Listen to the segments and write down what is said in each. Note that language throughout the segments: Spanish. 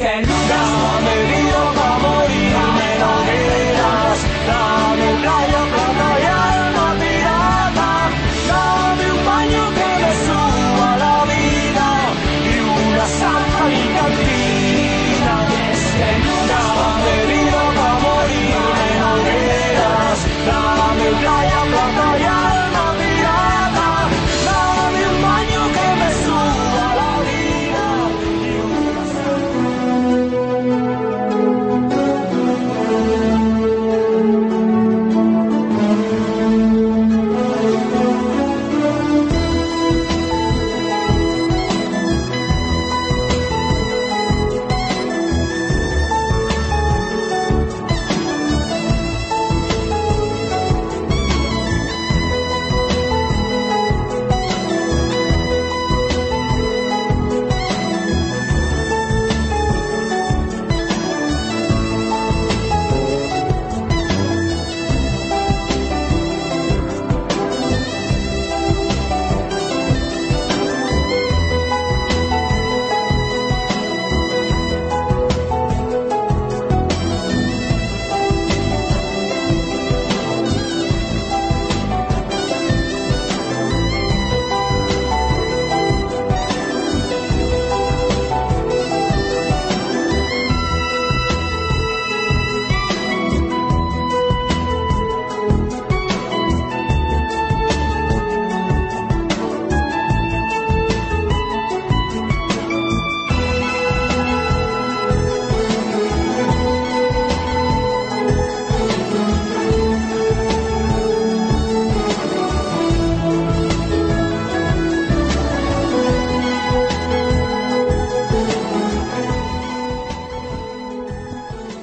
Alicantina.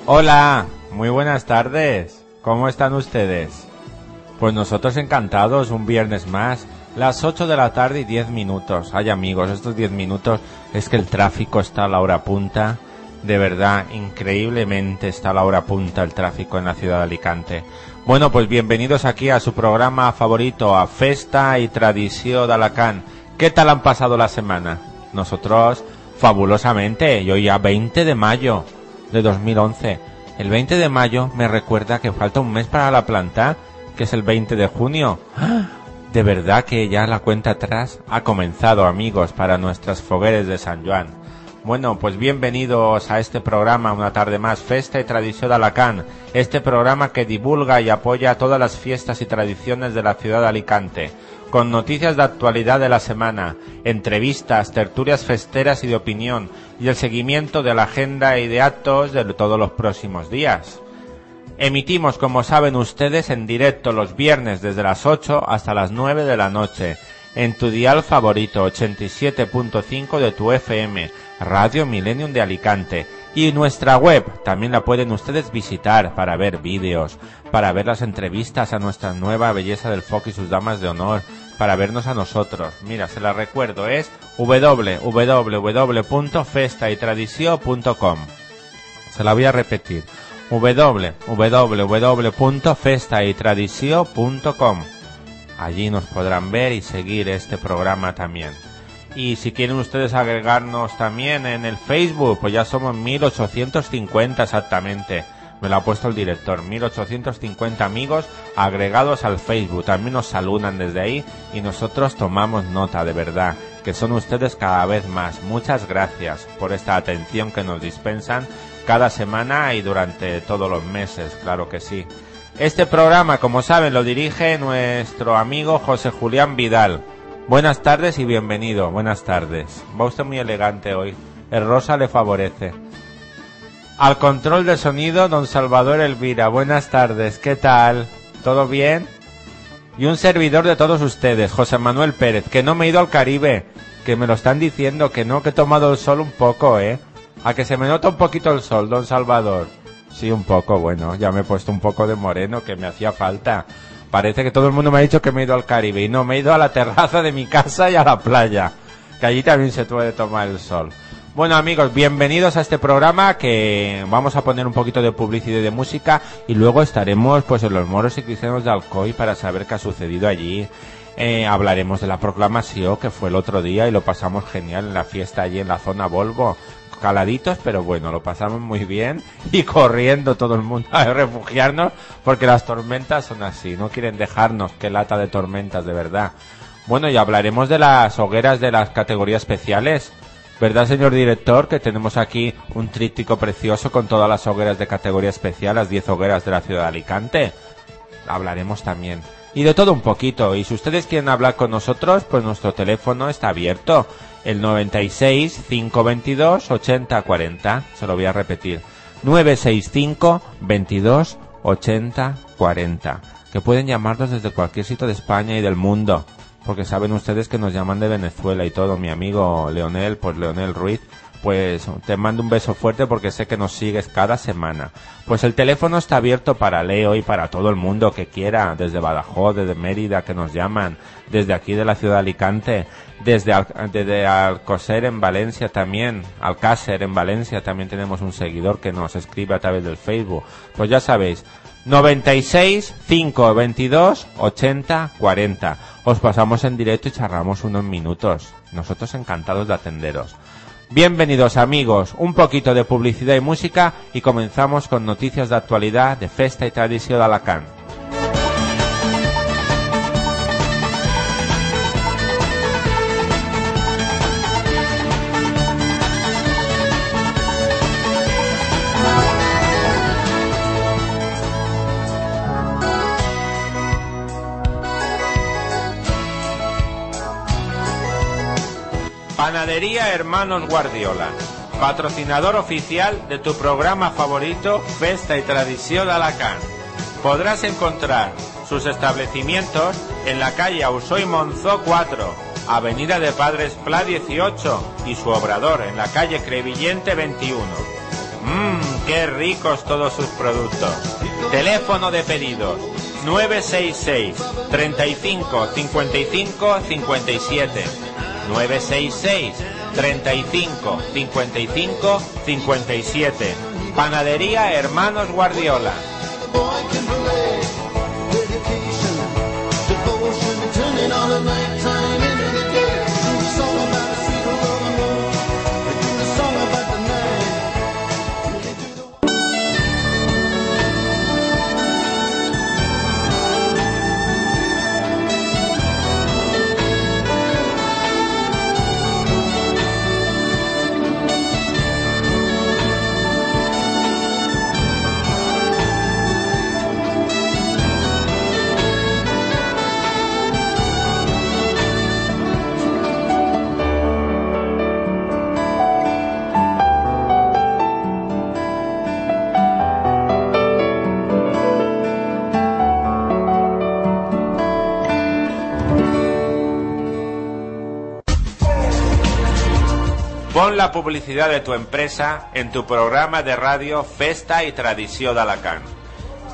Hola, muy buenas tardes. ¿Cómo están ustedes? Pues nosotros encantados, un viernes más, las 8 de la tarde y 10 minutos. Ay amigos, estos 10 minutos es que el tráfico está a la hora punta. De verdad, increíblemente está a la hora punta el tráfico en la ciudad de Alicante. Bueno, pues bienvenidos aquí a su programa favorito, a Festa y Tradición de Alacant. ¿Qué tal han pasado la semana? Nosotros, fabulosamente, y hoy ya 20 de mayo de 2011. El 20 de mayo me recuerda que falta un mes para la planta, que es el 20 de junio. De verdad que ya la cuenta atrás ha comenzado, amigos, para nuestras fogueres de San Juan. Bueno, pues bienvenidos a este programa, una tarde más, Festa y Tradición de Alacant, este programa que divulga y apoya todas las fiestas y tradiciones de la ciudad de Alicante, con noticias de actualidad de la semana, entrevistas, tertulias festeras y de opinión, y el seguimiento de la agenda y de actos de todos los próximos días. Emitimos, como saben ustedes, en directo los viernes desde las 8 hasta las 9 de la noche en tu dial favorito 87.5 de tu FM, Radio Millennium de Alicante. Y nuestra web también la pueden ustedes visitar para ver vídeos, para ver las entrevistas a nuestra nueva belleza del folk y sus damas de honor, para vernos a nosotros. Mira, se la recuerdo, es www.festaytradicio.com. Se la voy a repetir. www.festaytradicio.com. Allí nos podrán ver y seguir este programa también. Y si quieren ustedes agregarnos también en el Facebook, pues ya somos 1850 exactamente. Me lo ha puesto el director. 1850 amigos agregados al Facebook. También nos saludan desde ahí y nosotros tomamos nota de verdad. Que son ustedes cada vez más. Muchas gracias por esta atención que nos dispensan cada semana y durante todos los meses. Claro que sí. Este programa, como saben, lo dirige nuestro amigo José Julián Vidal. Buenas tardes y bienvenido. Buenas tardes. Va usted muy elegante hoy. El rosa le favorece. Al control de sonido, don Salvador Elvira. Buenas tardes. ¿Qué tal? ¿Todo bien? Y un servidor de todos ustedes, José Manuel Pérez, que no me he ido al Caribe, que me lo están diciendo, que no, que he tomado el sol un poco, ¿eh? A que se me nota un poquito el sol, don Salvador. Sí, un poco, bueno, ya me he puesto un poco de moreno, que me hacía falta. Parece que todo el mundo me ha dicho que me he ido al Caribe y no, me he ido a la terraza de mi casa y a la playa, que allí también se puede tomar el sol. Bueno amigos, bienvenidos a este programa que vamos a poner un poquito de publicidad y de música y luego estaremos pues en los moros y cristianos de Alcoy para saber qué ha sucedido allí. Eh, hablaremos de la proclamación que fue el otro día y lo pasamos genial en la fiesta allí en la zona Volvo. Caladitos, pero bueno, lo pasamos muy bien y corriendo todo el mundo a refugiarnos porque las tormentas son así, no quieren dejarnos, que lata de tormentas de verdad. Bueno, y hablaremos de las hogueras de las categorías especiales. ¿Verdad, señor director, que tenemos aquí un tríptico precioso con todas las hogueras de categoría especial, las 10 hogueras de la ciudad de Alicante? Hablaremos también. Y de todo un poquito. Y si ustedes quieren hablar con nosotros, pues nuestro teléfono está abierto. El 96 522 80 40. Se lo voy a repetir. 965 22 80 40. Que pueden llamarnos desde cualquier sitio de España y del mundo porque saben ustedes que nos llaman de Venezuela y todo. Mi amigo Leonel, pues Leonel Ruiz, pues te mando un beso fuerte porque sé que nos sigues cada semana. Pues el teléfono está abierto para Leo y para todo el mundo que quiera, desde Badajoz, desde Mérida, que nos llaman, desde aquí de la ciudad de Alicante, desde, Al desde Alcoser en Valencia también, Alcácer en Valencia también tenemos un seguidor que nos escribe a través del Facebook. Pues ya sabéis, 96 522 80 40. Os pasamos en directo y charramos unos minutos. Nosotros encantados de atenderos. Bienvenidos amigos, un poquito de publicidad y música y comenzamos con noticias de actualidad de Festa y Tradición de Alacant. Panadería Hermanos Guardiola, patrocinador oficial de tu programa favorito Festa y Tradición Alacant. Podrás encontrar sus establecimientos en la calle Ausoy Monzó 4, Avenida de Padres Pla 18 y su obrador en la calle Crevillente 21. Mmm, qué ricos todos sus productos. Teléfono de pedidos 966 35 55 57 966 35 55 57. Panadería Hermanos Guardiola. La publicidad de tu empresa en tu programa de radio Festa y Tradició d'Alacant.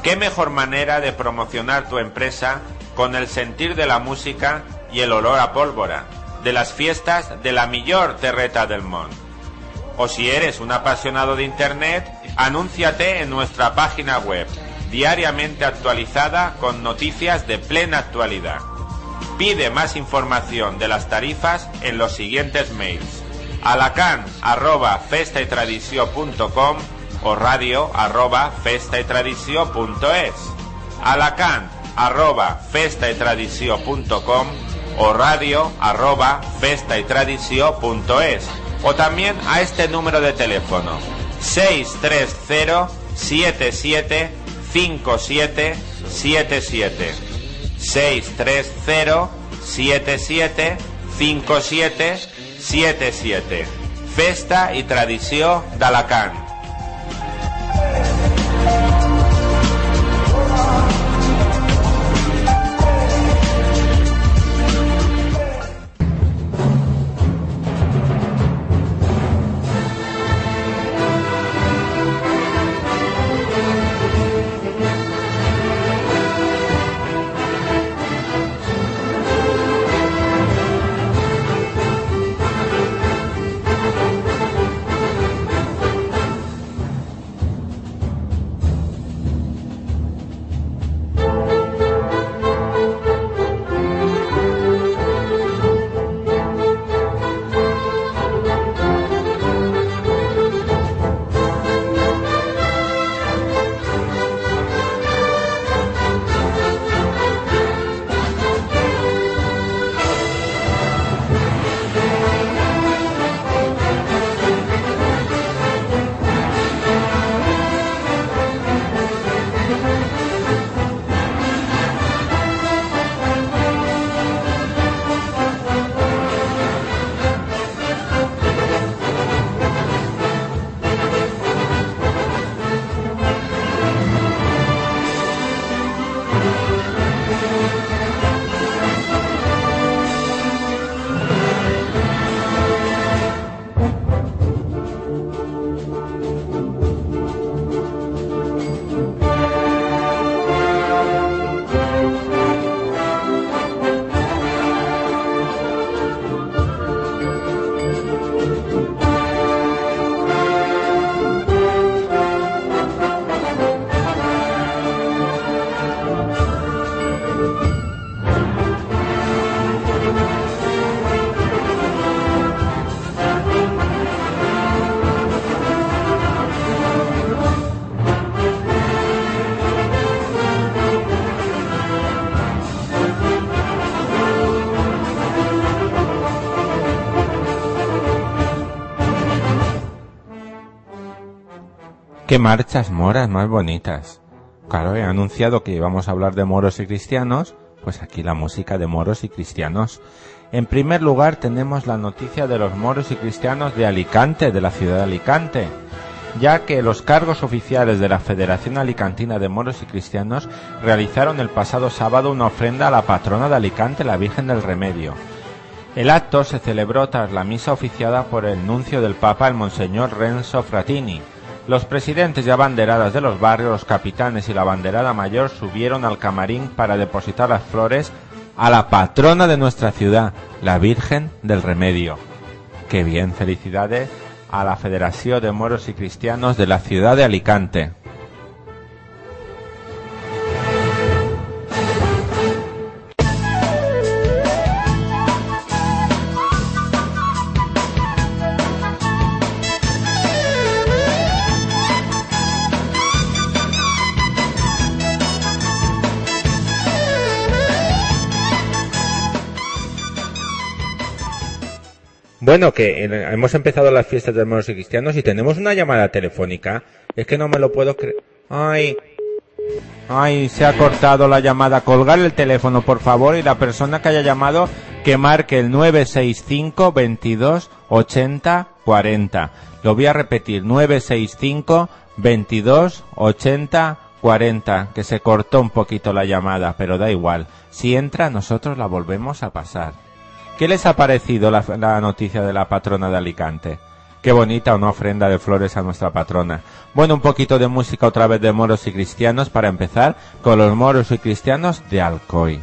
¿Qué mejor manera de promocionar tu empresa con el sentir de la música y el olor a pólvora de las fiestas de la millor terreta del món? O si eres un apasionado de Internet, anúnciate en nuestra página web, diariamente actualizada con noticias de plena actualidad. Pide más información de las tarifas en los siguientes mails. Alacan arroba festaytradició.com o radio arroba festaytradició.es. Alacan arroba festaytradició.com o radio arroba festaytradició.es o también a este número de teléfono 630 77 57 77 630 77 57 77 Festa i tradició d'Alacant. Qué marchas moras más bonitas. Claro, he anunciado que íbamos a hablar de moros y cristianos, pues aquí la música de moros y cristianos. En primer lugar tenemos la noticia de los moros y cristianos de Alicante, de la ciudad de Alicante, ya que los cargos oficiales de la Federación Alicantina de Moros y Cristianos realizaron el pasado sábado una ofrenda a la patrona de Alicante, la Virgen del Remedio. El acto se celebró tras la misa oficiada por el nuncio del Papa, el Monseñor Renzo Fratini. Los presidentes y abanderadas de los barrios, los capitanes y la banderada mayor subieron al camarín para depositar las flores a la patrona de nuestra ciudad, la Virgen del Remedio. Qué bien, felicidades a la Federación de Moros y Cristianos de la ciudad de Alicante. Bueno, que hemos empezado las fiestas de moros y cristianos y tenemos una llamada telefónica. Es que no me lo puedo creer. Ay. Ay, se ha cortado la llamada. Colgar el teléfono, por favor, y la persona que haya llamado que marque el 965 22 80 40. Lo voy a repetir, 965 22 80 40, que se cortó un poquito la llamada, pero da igual. Si entra, nosotros la volvemos a pasar. ¿Qué les ha parecido la, la noticia de la patrona de Alicante? Qué bonita una ofrenda de flores a nuestra patrona. Bueno, un poquito de música otra vez de moros y cristianos para empezar con los moros y cristianos de Alcoy.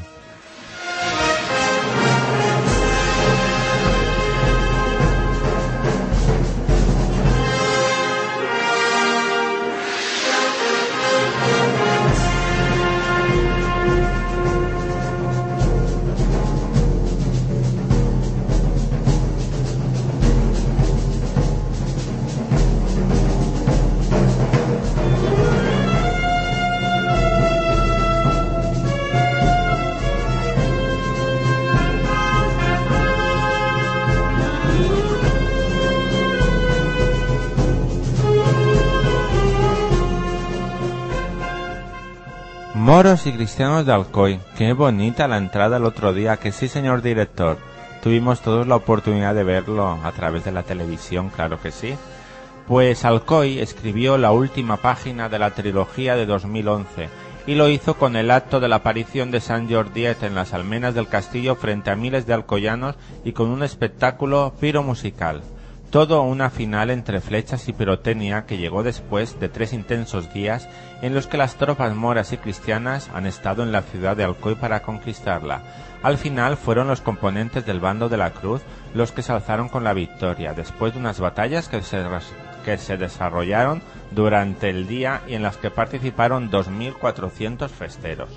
Moros y cristianos de Alcoy. Qué bonita la entrada el otro día, que sí, señor director. Tuvimos todos la oportunidad de verlo a través de la televisión, claro que sí. Pues Alcoy escribió la última página de la trilogía de 2011 y lo hizo con el acto de la aparición de San Jordiet en las almenas del castillo frente a miles de alcoyanos y con un espectáculo piromusical. Todo una final entre flechas y pirotecnia que llegó después de tres intensos días en los que las tropas moras y cristianas han estado en la ciudad de Alcoy para conquistarla. Al final fueron los componentes del bando de la Cruz los que se alzaron con la victoria, después de unas batallas que se, que se desarrollaron durante el día y en las que participaron 2.400 festeros.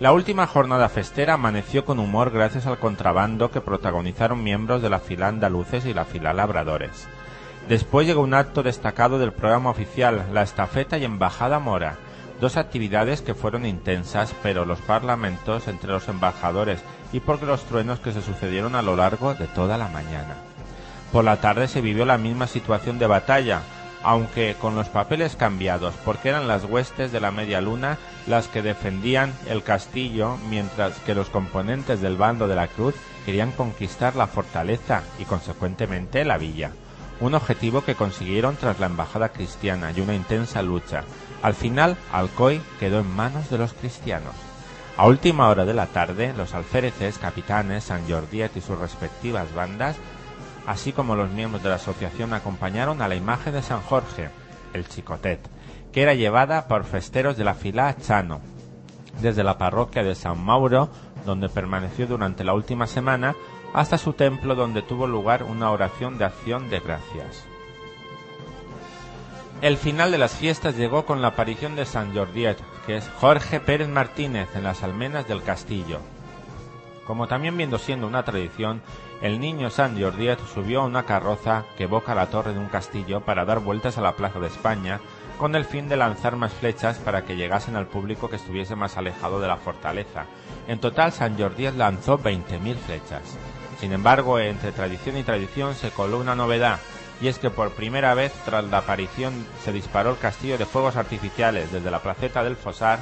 La última jornada festera amaneció con humor gracias al contrabando que protagonizaron miembros de la fila andaluces y la fila labradores. Después llegó un acto destacado del programa oficial, la estafeta y embajada mora, dos actividades que fueron intensas, pero los parlamentos entre los embajadores y por los truenos que se sucedieron a lo largo de toda la mañana. Por la tarde se vivió la misma situación de batalla, aunque con los papeles cambiados, porque eran las huestes de la media luna las que defendían el castillo, mientras que los componentes del bando de la cruz querían conquistar la fortaleza y consecuentemente la villa, un objetivo que consiguieron tras la embajada cristiana y una intensa lucha. Al final, Alcoy quedó en manos de los cristianos. A última hora de la tarde, los alféreces, capitanes, San Jordiet y sus respectivas bandas así como los miembros de la asociación acompañaron a la imagen de San Jorge, el Chicotet, que era llevada por festeros de la fila Chano, desde la parroquia de San Mauro, donde permaneció durante la última semana, hasta su templo donde tuvo lugar una oración de acción de gracias. El final de las fiestas llegó con la aparición de San Jordiet, que es Jorge Pérez Martínez en las almenas del castillo. Como también viendo siendo una tradición, el niño San Jordiet subió a una carroza que evoca la torre de un castillo para dar vueltas a la Plaza de España con el fin de lanzar más flechas para que llegasen al público que estuviese más alejado de la fortaleza. En total, San Jordiet lanzó 20.000 flechas. Sin embargo, entre tradición y tradición se coló una novedad, y es que por primera vez tras la aparición se disparó el castillo de fuegos artificiales desde la placeta del Fosar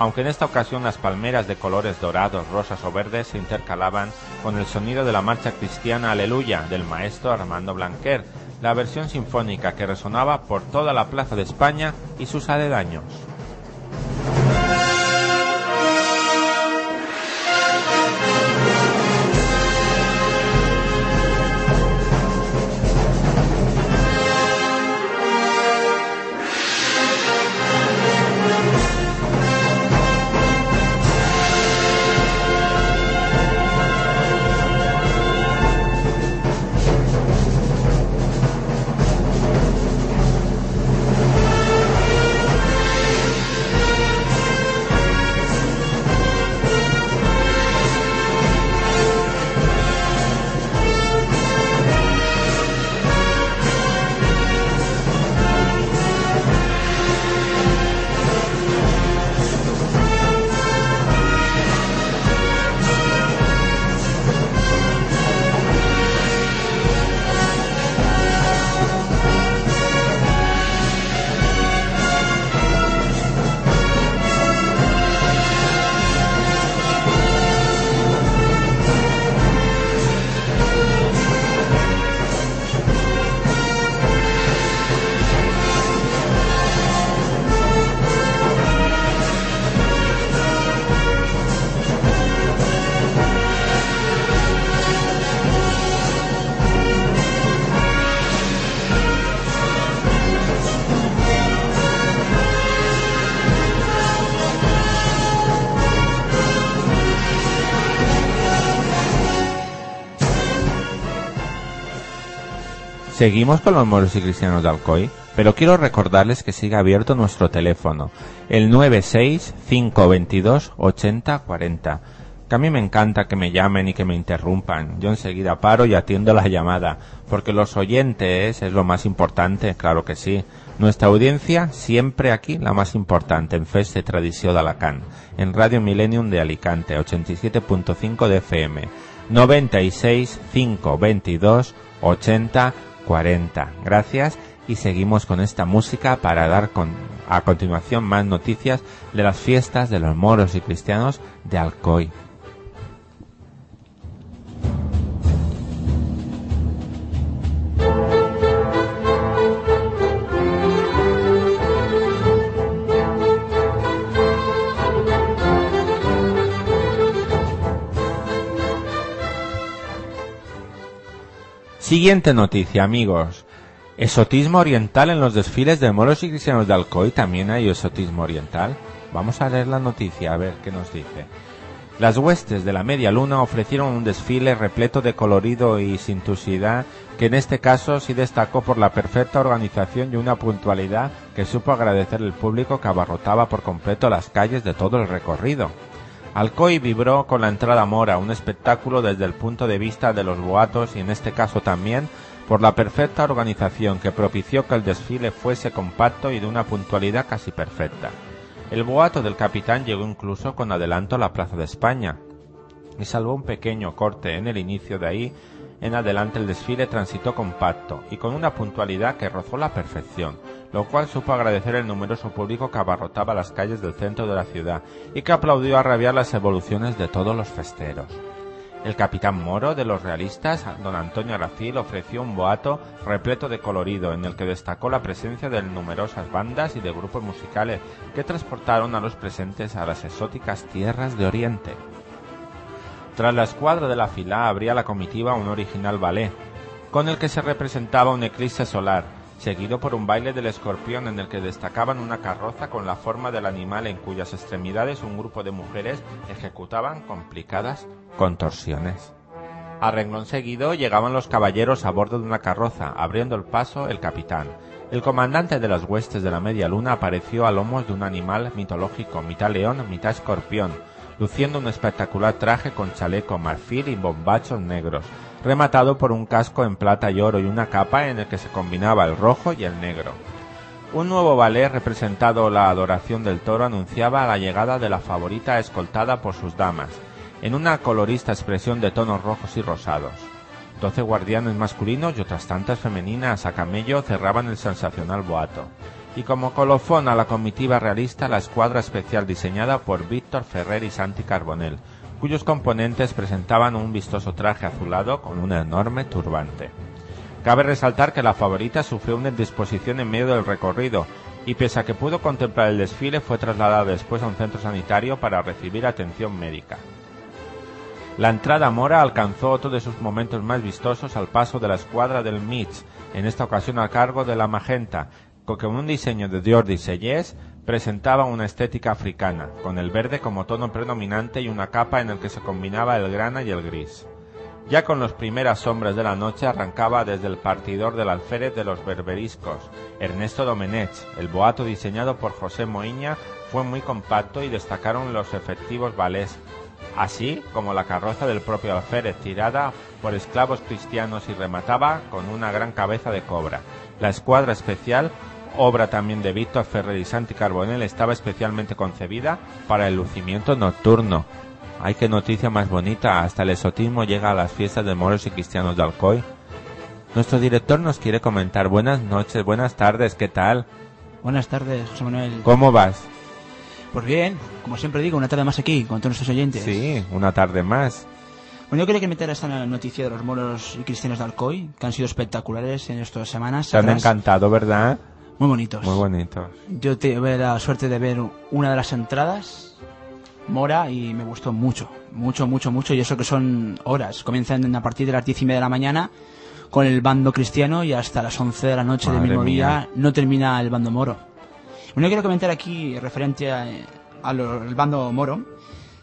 aunque en esta ocasión las palmeras de colores dorados, rosas o verdes se intercalaban con el sonido de la marcha cristiana Aleluya del maestro Armando Blanquer, la versión sinfónica que resonaba por toda la Plaza de España y sus aledaños. Seguimos con los moros y cristianos de Alcoy, pero quiero recordarles que sigue abierto nuestro teléfono, el 965228040. Que a mí me encanta que me llamen y que me interrumpan. Yo enseguida paro y atiendo la llamada, porque los oyentes es lo más importante, claro que sí. Nuestra audiencia siempre aquí la más importante en Festa y Tradició d'Alacant, en Radio Millennium de Alicante, 87.5 de FM, 96 522 80 40. Gracias y seguimos con esta música para dar con, a continuación más noticias de las fiestas de los moros y cristianos de Alcoy. Siguiente noticia, amigos. Esotismo oriental en los desfiles de moros y cristianos de Alcoy. También hay esotismo oriental. Vamos a leer la noticia a ver qué nos dice. Las huestes de la media luna ofrecieron un desfile repleto de colorido y sintusidad que en este caso sí destacó por la perfecta organización y una puntualidad que supo agradecer el público que abarrotaba por completo las calles de todo el recorrido. Alcoy vibró con la entrada mora, un espectáculo desde el punto de vista de los boatos y en este caso también por la perfecta organización que propició que el desfile fuese compacto y de una puntualidad casi perfecta. El boato del capitán llegó incluso con adelanto a la Plaza de España y salvo un pequeño corte en el inicio de ahí en adelante el desfile transitó compacto y con una puntualidad que rozó la perfección, lo cual supo agradecer el numeroso público que abarrotaba las calles del centro de la ciudad y que aplaudió a rabiar las evoluciones de todos los festeros. El capitán moro de los realistas, don Antonio Aracil, ofreció un boato repleto de colorido en el que destacó la presencia de numerosas bandas y de grupos musicales que transportaron a los presentes a las exóticas tierras de Oriente. Tras la escuadra de la fila abría la comitiva un original ballet, con el que se representaba un eclipse solar, seguido por un baile del escorpión en el que destacaban una carroza con la forma del animal en cuyas extremidades un grupo de mujeres ejecutaban complicadas contorsiones. A renglón seguido llegaban los caballeros a bordo de una carroza, abriendo el paso el capitán. El comandante de las huestes de la media luna apareció a lomos de un animal mitológico, mitad león, mitad escorpión, luciendo un espectacular traje con chaleco marfil y bombachos negros, rematado por un casco en plata y oro y una capa en el que se combinaba el rojo y el negro. Un nuevo ballet representado la adoración del toro anunciaba la llegada de la favorita escoltada por sus damas, en una colorista expresión de tonos rojos y rosados. Doce guardianes masculinos y otras tantas femeninas a camello cerraban el sensacional boato. Y como colofón a la comitiva realista la escuadra especial diseñada por Víctor Ferrer y Santi Carbonell, cuyos componentes presentaban un vistoso traje azulado con un enorme turbante. Cabe resaltar que la favorita sufrió una indisposición en medio del recorrido y pese a que pudo contemplar el desfile fue trasladada después a un centro sanitario para recibir atención médica. La entrada mora alcanzó otro de sus momentos más vistosos al paso de la escuadra del Mitch, en esta ocasión a cargo de la Magenta, con un diseño de Jordi Sellés presentaba una estética africana, con el verde como tono predominante y una capa en el que se combinaba el grana y el gris. Ya con las primeras sombras de la noche arrancaba desde el partidor del alférez de los berberiscos, Ernesto Domenech. El boato diseñado por José Moiña fue muy compacto y destacaron los efectivos valés, así como la carroza del propio alférez tirada por esclavos cristianos y remataba con una gran cabeza de cobra. La escuadra especial obra también de Víctor Ferrer y Santi Carbonell, estaba especialmente concebida para el lucimiento nocturno. Ay, qué noticia más bonita, hasta el esotismo llega a las fiestas de moros y cristianos de Alcoy. Nuestro director nos quiere comentar. Buenas noches, buenas tardes, ¿qué tal? Buenas tardes, José Manuel. ¿Cómo vas? Pues bien, como siempre digo, una tarde más aquí con todos nuestros oyentes. Sí, una tarde más. Bueno, yo quería que meter esta noticia de los moros y cristianos de Alcoy, que han sido espectaculares en estas semanas. Te han atrás. encantado, ¿verdad? Muy bonitos. Muy bonitos. Yo tuve la suerte de ver una de las entradas, Mora, y me gustó mucho. Mucho, mucho, mucho. Y eso que son horas. Comienzan a partir de las diez y media de la mañana con el bando cristiano y hasta las once de la noche del Madre mismo mía. no termina el bando moro. Bueno, quiero comentar aquí, referente a- al bando moro,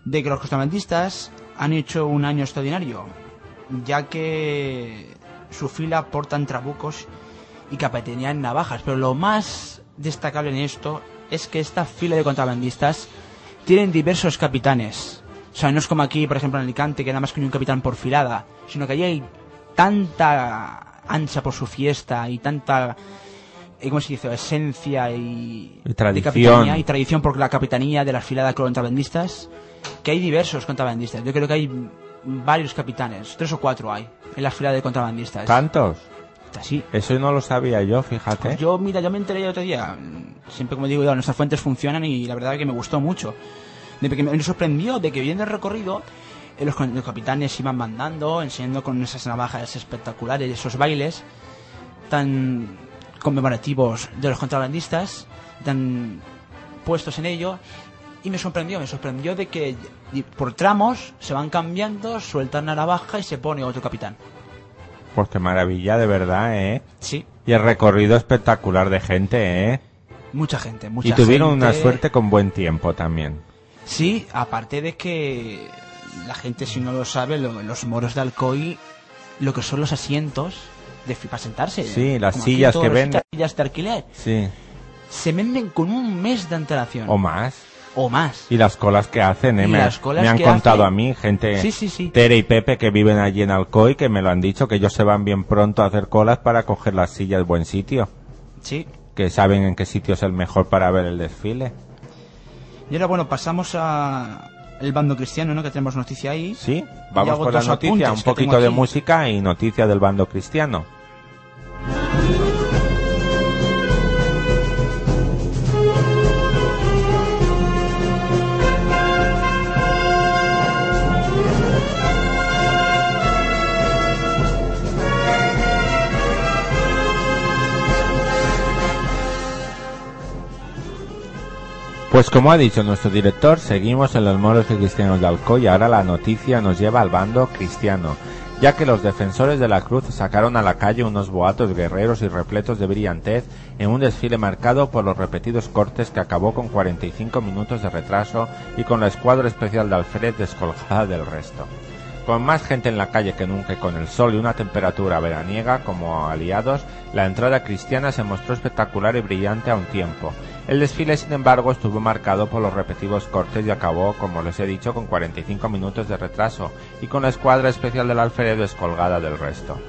de que los costamentistas han hecho un año extraordinario, ya que su fila portan trabucos y capitanean navajas. Pero lo más destacable en esto es que esta fila de contrabandistas tienen diversos capitanes. O sea, no es como aquí, por ejemplo, en Alicante, que nada más que un capitán por filada, sino que allí hay tanta ancha por su fiesta y tanta, eh, ¿cómo se dice?, esencia y, Y tradición. de capitanía y tradición por la capitanía de las filadas contrabandistas, que hay diversos contrabandistas. Yo creo que hay varios capitanes, tres o cuatro hay, en las filas de contrabandistas. ¿Tantos? Así. Eso no lo sabía yo, fíjate. Pues yo, mira, yo me enteré el otro día. Siempre, como digo nuestras fuentes funcionan y la verdad es que me gustó mucho. De que me sorprendió de que viendo el recorrido, eh, los, los capitanes iban mandando, enseñando con esas navajas espectaculares, esos bailes tan conmemorativos de los contrabandistas, tan puestos en ello. Y me sorprendió, me sorprendió de que por tramos se van cambiando, sueltan la navaja y se pone otro capitán. Pues qué maravilla, de verdad, ¿eh? Sí, Y el recorrido espectacular de gente, ¿eh? mucha gente, mucha Y tuvieron gente. una suerte con buen tiempo también. Sí, aparte de que la gente, si no lo sabe, lo- los moros de Alcoy, lo que son los asientos de para sentarse. Sí, las sillas que venden. sillas de alquiler. Sí. Se venden con un mes de antelación. O más. O más. Y las colas que hacen, ¿eh? Me, las colas me han que contado hacen. a mí, gente, Sí, sí, sí. Tere y Pepe, que viven allí en Alcoy, que me lo han dicho, que ellos se van bien pronto a hacer colas para coger las sillas buen sitio. Sí. Que saben en qué sitio es el mejor para ver el desfile. Y ahora, bueno, pasamos a el bando cristiano, ¿no? Que tenemos noticia ahí. ¿Sí? Vamos con la noticia, un poquito de música y noticia del bando cristiano. Pues como ha dicho nuestro director, seguimos en los moros y cristianos de Alcoy y ahora la noticia nos lleva al bando cristiano, ya que los defensores de la cruz sacaron a la calle unos boatos guerreros y repletos de brillantez en un desfile marcado por los repetidos cortes que acabó con 45 minutos de retraso y con la escuadra especial de Alfred descolgada del resto. Con más gente en la calle que nunca y con el sol y una temperatura veraniega como aliados, la entrada cristiana se mostró espectacular y brillante a un tiempo. El desfile, sin embargo, estuvo marcado por los repetidos cortes y acabó, como les he dicho, con 45 minutos de retraso y con la escuadra especial del alférez descolgada del resto.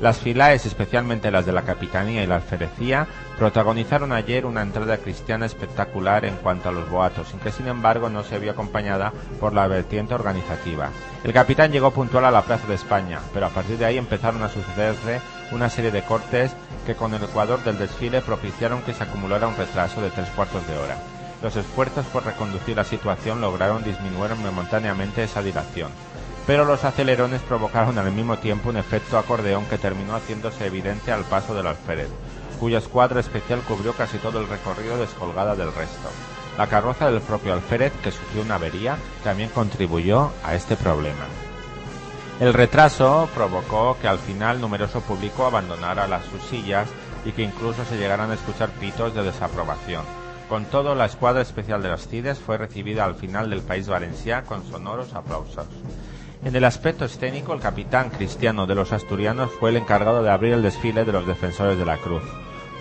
Las filaes, especialmente las de la Capitanía y la Alferecía, protagonizaron ayer una entrada cristiana espectacular en cuanto a los boatos, sin que sin embargo no se vio acompañada por la vertiente organizativa. El capitán llegó puntual a la Plaza de España, pero a partir de ahí empezaron a sucederse una serie de cortes que con el ecuador del desfile propiciaron que se acumulara un retraso de tres cuartos de hora. Los esfuerzos por reconducir la situación lograron disminuir momentáneamente esa dilación pero los acelerones provocaron al mismo tiempo un efecto acordeón que terminó haciéndose evidente al paso del alférez, cuya escuadra especial cubrió casi todo el recorrido descolgada del resto. La carroza del propio alférez, que sufrió una avería, también contribuyó a este problema. El retraso provocó que al final numeroso público abandonara las sus sillas y que incluso se llegaran a escuchar pitos de desaprobación. Con todo, la escuadra especial de los CIDES fue recibida al final del país valencià con sonoros aplausos. En el aspecto escénico, el capitán cristiano de los asturianos fue el encargado de abrir el desfile de los defensores de la cruz.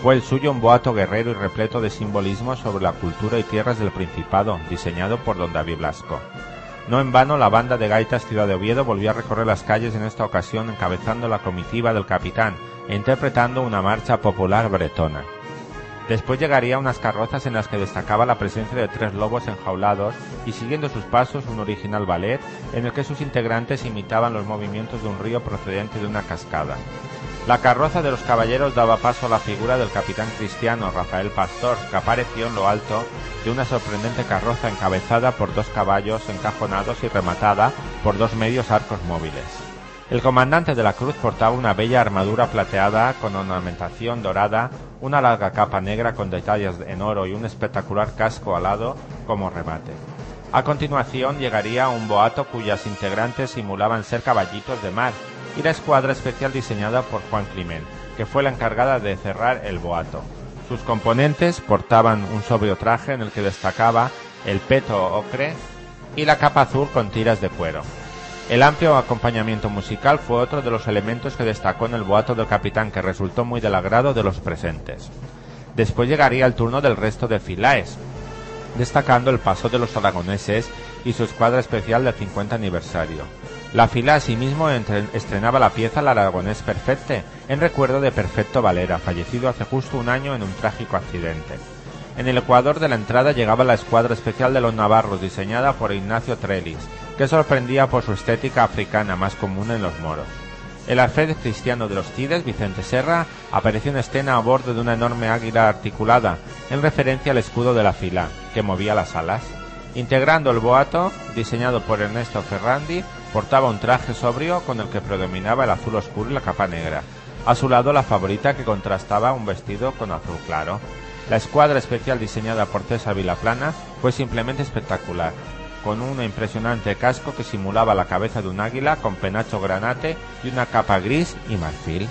Fue el suyo un boato guerrero y repleto de simbolismo sobre la cultura y tierras del Principado, diseñado por don David Blasco. No en vano, la banda de gaitas Ciudad de Oviedo volvió a recorrer las calles en esta ocasión encabezando la comitiva del capitán e interpretando una marcha popular bretona. Después llegaría unas carrozas en las que destacaba la presencia de tres lobos enjaulados y siguiendo sus pasos un original ballet en el que sus integrantes imitaban los movimientos de un río procedente de una cascada. La carroza de los caballeros daba paso a la figura del capitán cristiano Rafael Pastor, que apareció en lo alto de una sorprendente carroza encabezada por dos caballos encajonados y rematada por dos medios arcos móviles. El comandante de la cruz portaba una bella armadura plateada con ornamentación dorada, una larga capa negra con detalles en oro y un espectacular casco alado como remate. A continuación llegaría un boato cuyas integrantes simulaban ser caballitos de mar y la escuadra especial diseñada por Juan Climent, que fue la encargada de cerrar el boato. Sus componentes portaban un sobrio traje en el que destacaba el peto ocre y la capa azul con tiras de cuero. El amplio acompañamiento musical fue otro de los elementos que destacó en el boato del capitán que resultó muy del agrado de los presentes. Después llegaría el turno del resto de filaes, destacando el paso de los aragoneses y su escuadra especial del 50 aniversario. La fila asimismo estrenaba la pieza El Aragonés Perfecte, en recuerdo de Perfecto Valera, fallecido hace justo un año en un trágico accidente. En el ecuador de la entrada llegaba la escuadra especial de los navarros, diseñada por Ignacio Trellis, que sorprendía por su estética africana más común en los moros. El alférez cristiano de los Tides, Vicente Serra, apareció en escena a bordo de una enorme águila articulada, en referencia al escudo de la fila, que movía las alas. Integrando el boato, diseñado por Ernesto Ferrandi, portaba un traje sobrio con el que predominaba el azul oscuro y la capa negra. A su lado la favorita que contrastaba un vestido con azul claro. La escuadra especial diseñada por César Vilaplana fue simplemente espectacular, con un impresionante casco que simulaba la cabeza de un águila con penacho granate y una capa gris y marfil.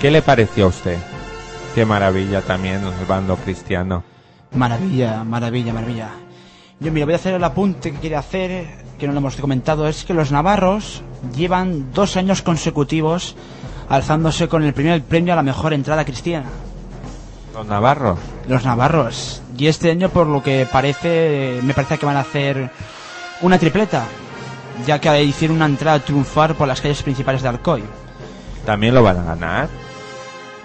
¿Qué le pareció a usted? Qué maravilla también el bando cristiano. Maravilla, maravilla, maravilla. Yo, mira, voy a hacer el apunte que quiere hacer, que no lo hemos comentado, es que los navarros llevan dos años consecutivos alzándose con el primer premio a la mejor entrada cristiana. Los navarros. Los navarros. Y este año, por lo que parece, me parece que van a hacer una tripleta, ya que hicieron una entrada triunfar por las calles principales de Alcoy. ¿También lo van a ganar?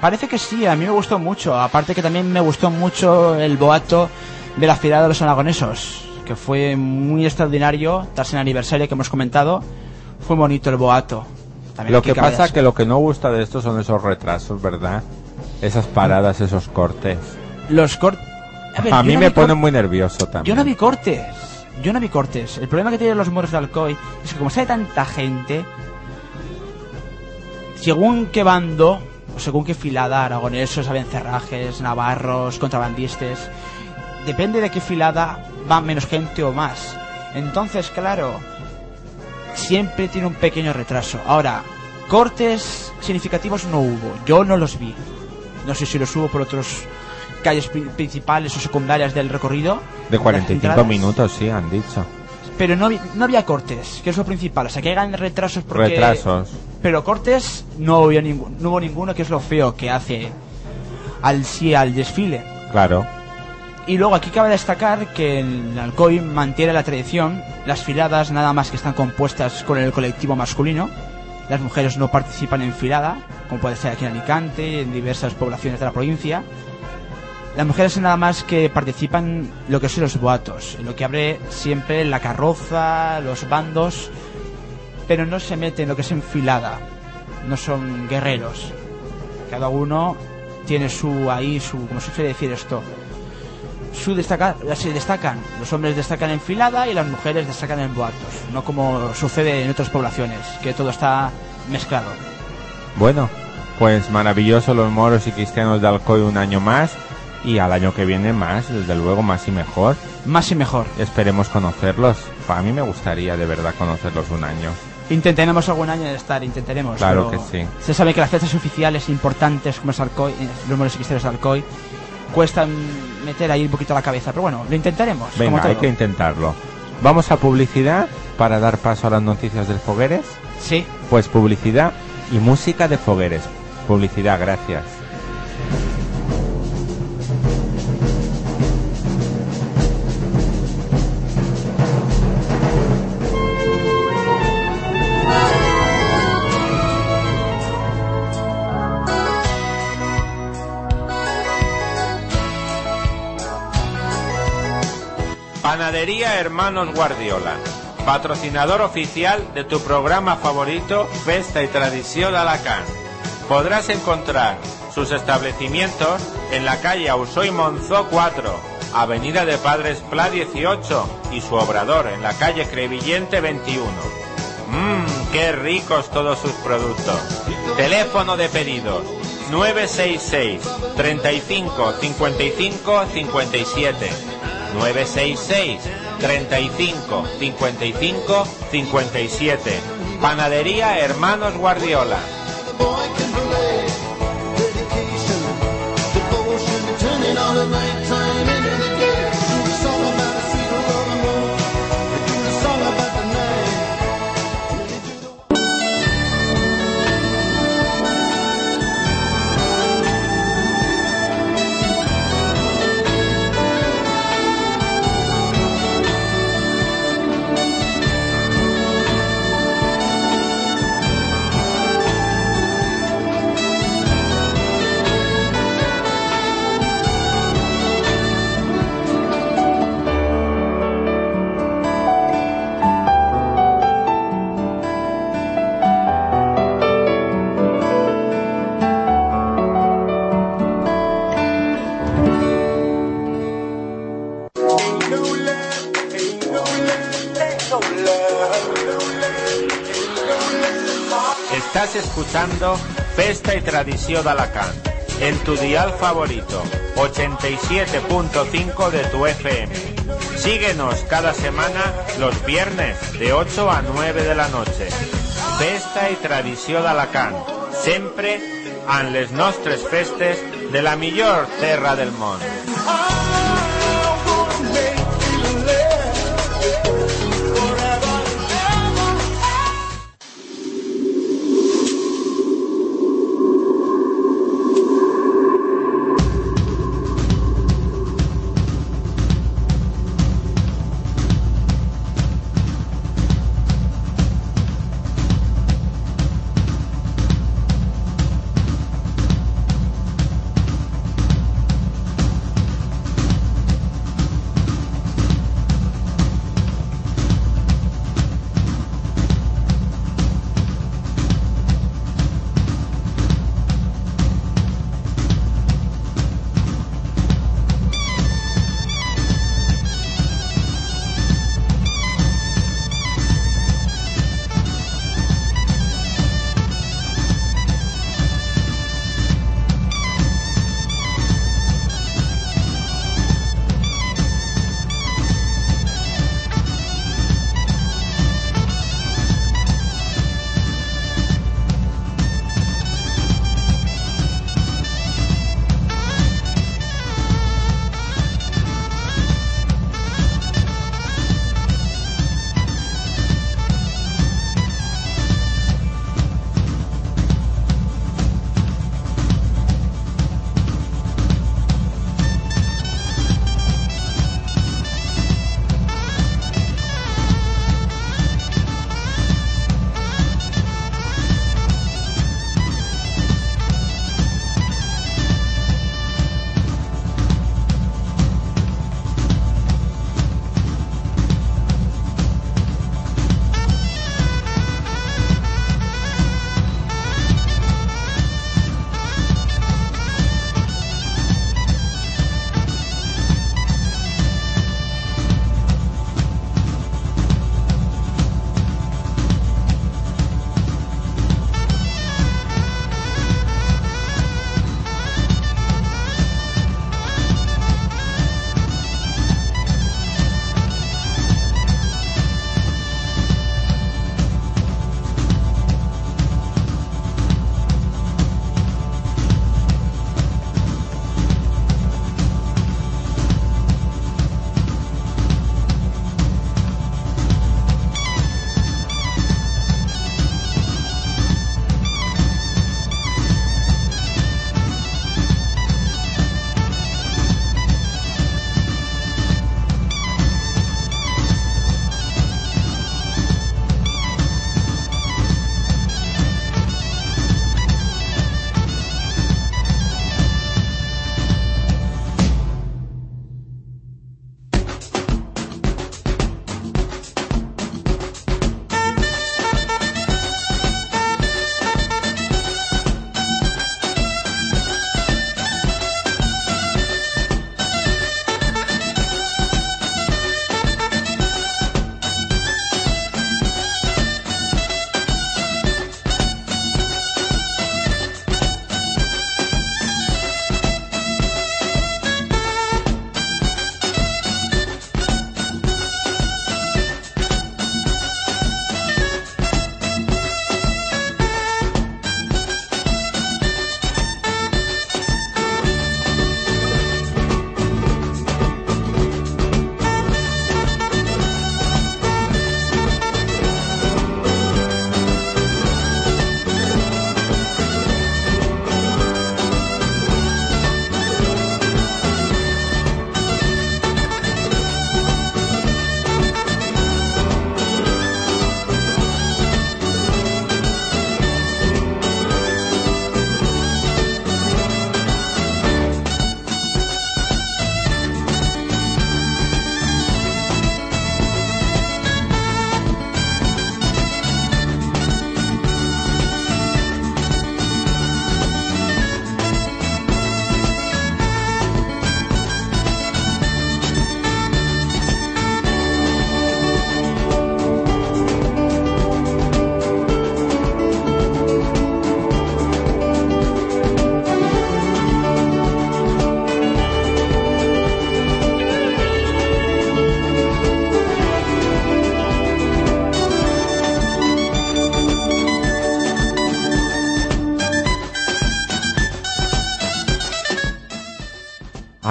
Parece que sí, a mí me gustó mucho. Aparte que también me gustó mucho el boato de la final de los aragonesos, que fue muy extraordinario, tras el aniversario que hemos comentado. Fue bonito el boato. También Lo que pasa decir- que lo que no gusta de esto son esos retrasos, ¿verdad? Esas paradas, esos cortes. Los cortes... A mí me ponen muy nervioso también. Yo no vi cortes. Yo no vi cortes. El problema que tienen los moros de Alcoy es que como sale tanta gente, según qué bando, según qué filada, aragonesos, abencerrajes, navarros, contrabandistas, depende de qué filada va menos gente o más. Entonces, claro, siempre tiene un pequeño retraso. Ahora, cortes significativos no hubo. Yo no los vi. No sé si los hubo por otras calles pri- principales o secundarias del recorrido. De las 45 entradas, minutos, sí, han dicho. Pero no, no había cortes, que es lo principal. O sea, que hayan retrasos porque... Retrasos. Pero cortes no, había ningún- no hubo ninguno, que es lo feo que hace al sí al desfile. Claro. Y luego aquí cabe destacar que el Alcoy mantiene la tradición, las filadas nada más que están compuestas con el colectivo masculino, las mujeres no participan en filada, como puede ser aquí en Alicante, en diversas poblaciones de la provincia. Las mujeres nada más que participan lo que son los boatos, en lo que abre siempre la carroza, los bandos, pero no se mete en lo que es enfilada, no son guerreros. Cada uno tiene su ahí, su, como se suele decir esto, su destaca, se destacan, los hombres destacan en filada y las mujeres destacan en boatos, no como sucede en otras poblaciones, que todo está mezclado. Bueno, pues maravilloso los moros y cristianos de Alcoy un año más. Y al año que viene más, desde luego, más y mejor. Más y mejor. Esperemos conocerlos. Para mí me gustaría de verdad conocerlos un año. Intentaremos algún año estar, intentaremos. Claro que sí. Se sabe que las fechas oficiales importantes como es Alcoy, eh, los y cristianos de Alcoy, cuestan meter ahí un poquito la cabeza, pero bueno, lo intentaremos. como Venga, hay que intentarlo. Vamos a publicidad para dar paso a las noticias del Fogueres. Sí, Pues publicidad y música de Fogueres. Publicidad, gracias. Panadería Hermanos Guardiola, patrocinador oficial de tu programa favorito Festa y Tradición Alacant. Podrás encontrar sus establecimientos en la calle Ausoy Monzó 4, Avenida de Padres Pla 18 y su obrador en la calle Crevillente 21. Mmm, qué ricos todos sus productos. Teléfono de pedidos 966 35 55 57 966 35 55 57. Panadería Hermanos Guardiola. Estás escuchando Festa y Tradició d'Alacant en tu dial favorito, 87.5 de tu FM. Síguenos cada semana los viernes de 8 a 9 de la noche. Festa i Tradició d'Alacant, sempre en les nostres festes de la millor terra del món.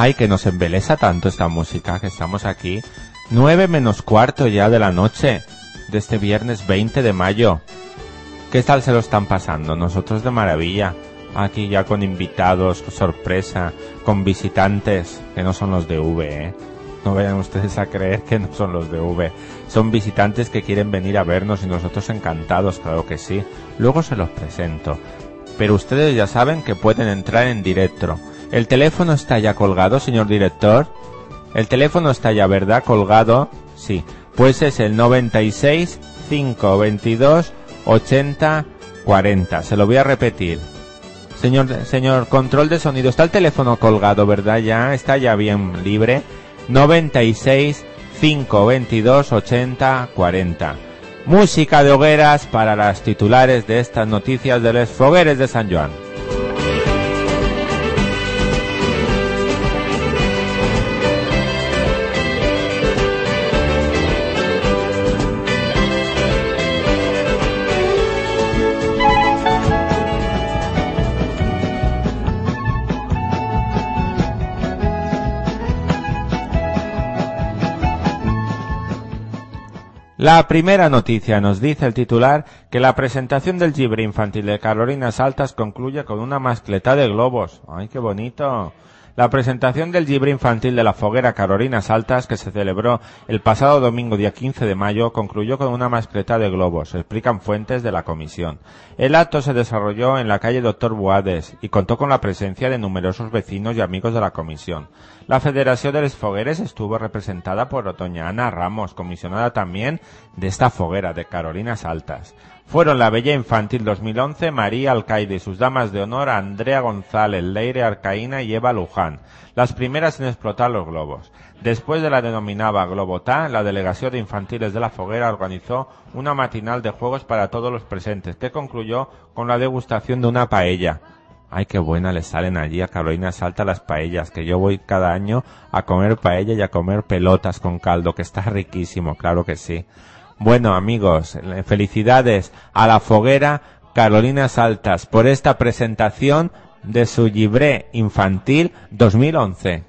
Ay, que nos embelesa tanto esta música, que estamos aquí. Nueve menos cuarto ya de la noche, de este viernes 20 de mayo. ¿Qué tal se lo están pasando? Nosotros de maravilla. Aquí ya con invitados, sorpresa, con visitantes, que no son los de V, ¿eh? No vayan ustedes a creer que no son los de V. Son visitantes que quieren venir a vernos y nosotros encantados, claro que sí. Luego se los presento. Pero ustedes ya saben que pueden entrar en directo. ¿El teléfono está ya colgado, señor director? El teléfono está ya, ¿verdad? Colgado. Sí. Pues es el 96 522 80 40. Se lo voy a repetir. Señor, señor, control de sonido. Está el teléfono colgado, ¿verdad? Ya está ya bien libre. 96 522 80 40. Música de hogueras para las titulares de estas noticias de los fogueres de San Juan. La primera noticia nos dice el titular que la presentación del Gibre infantil de Carolinas Altas concluye con una mascleta de globos. ¡Ay, qué bonito! La presentación del Gibre infantil de la Foguera Carolinas Altas, que se celebró el pasado domingo día 15 de mayo, concluyó con una mascleta de globos, explican fuentes de la comisión. El acto se desarrolló en la calle Doctor Boades y contó con la presencia de numerosos vecinos y amigos de la comisión. La Federación de los Fogueres estuvo representada por doña Ana Ramos, comisionada también de esta foguera de Carolinas Altas. Fueron la Bella Infantil 2011, María Alcaide y sus damas de honor Andrea González, Leire Arcaína y Eva Luján, las primeras en explotar los globos. Después de la denominada Globotá, la Delegación de Infantiles de la Foguera organizó una matinal de juegos para todos los presentes, que concluyó con la degustación de una paella. Ay, qué buena le salen allí a Carolina Salta las paellas, que yo voy cada año a comer paella y a comer pelotas con caldo, que está riquísimo, claro que sí. Bueno, amigos, felicidades a la foguera Carolinas Altas por esta presentación de su libre infantil 2011.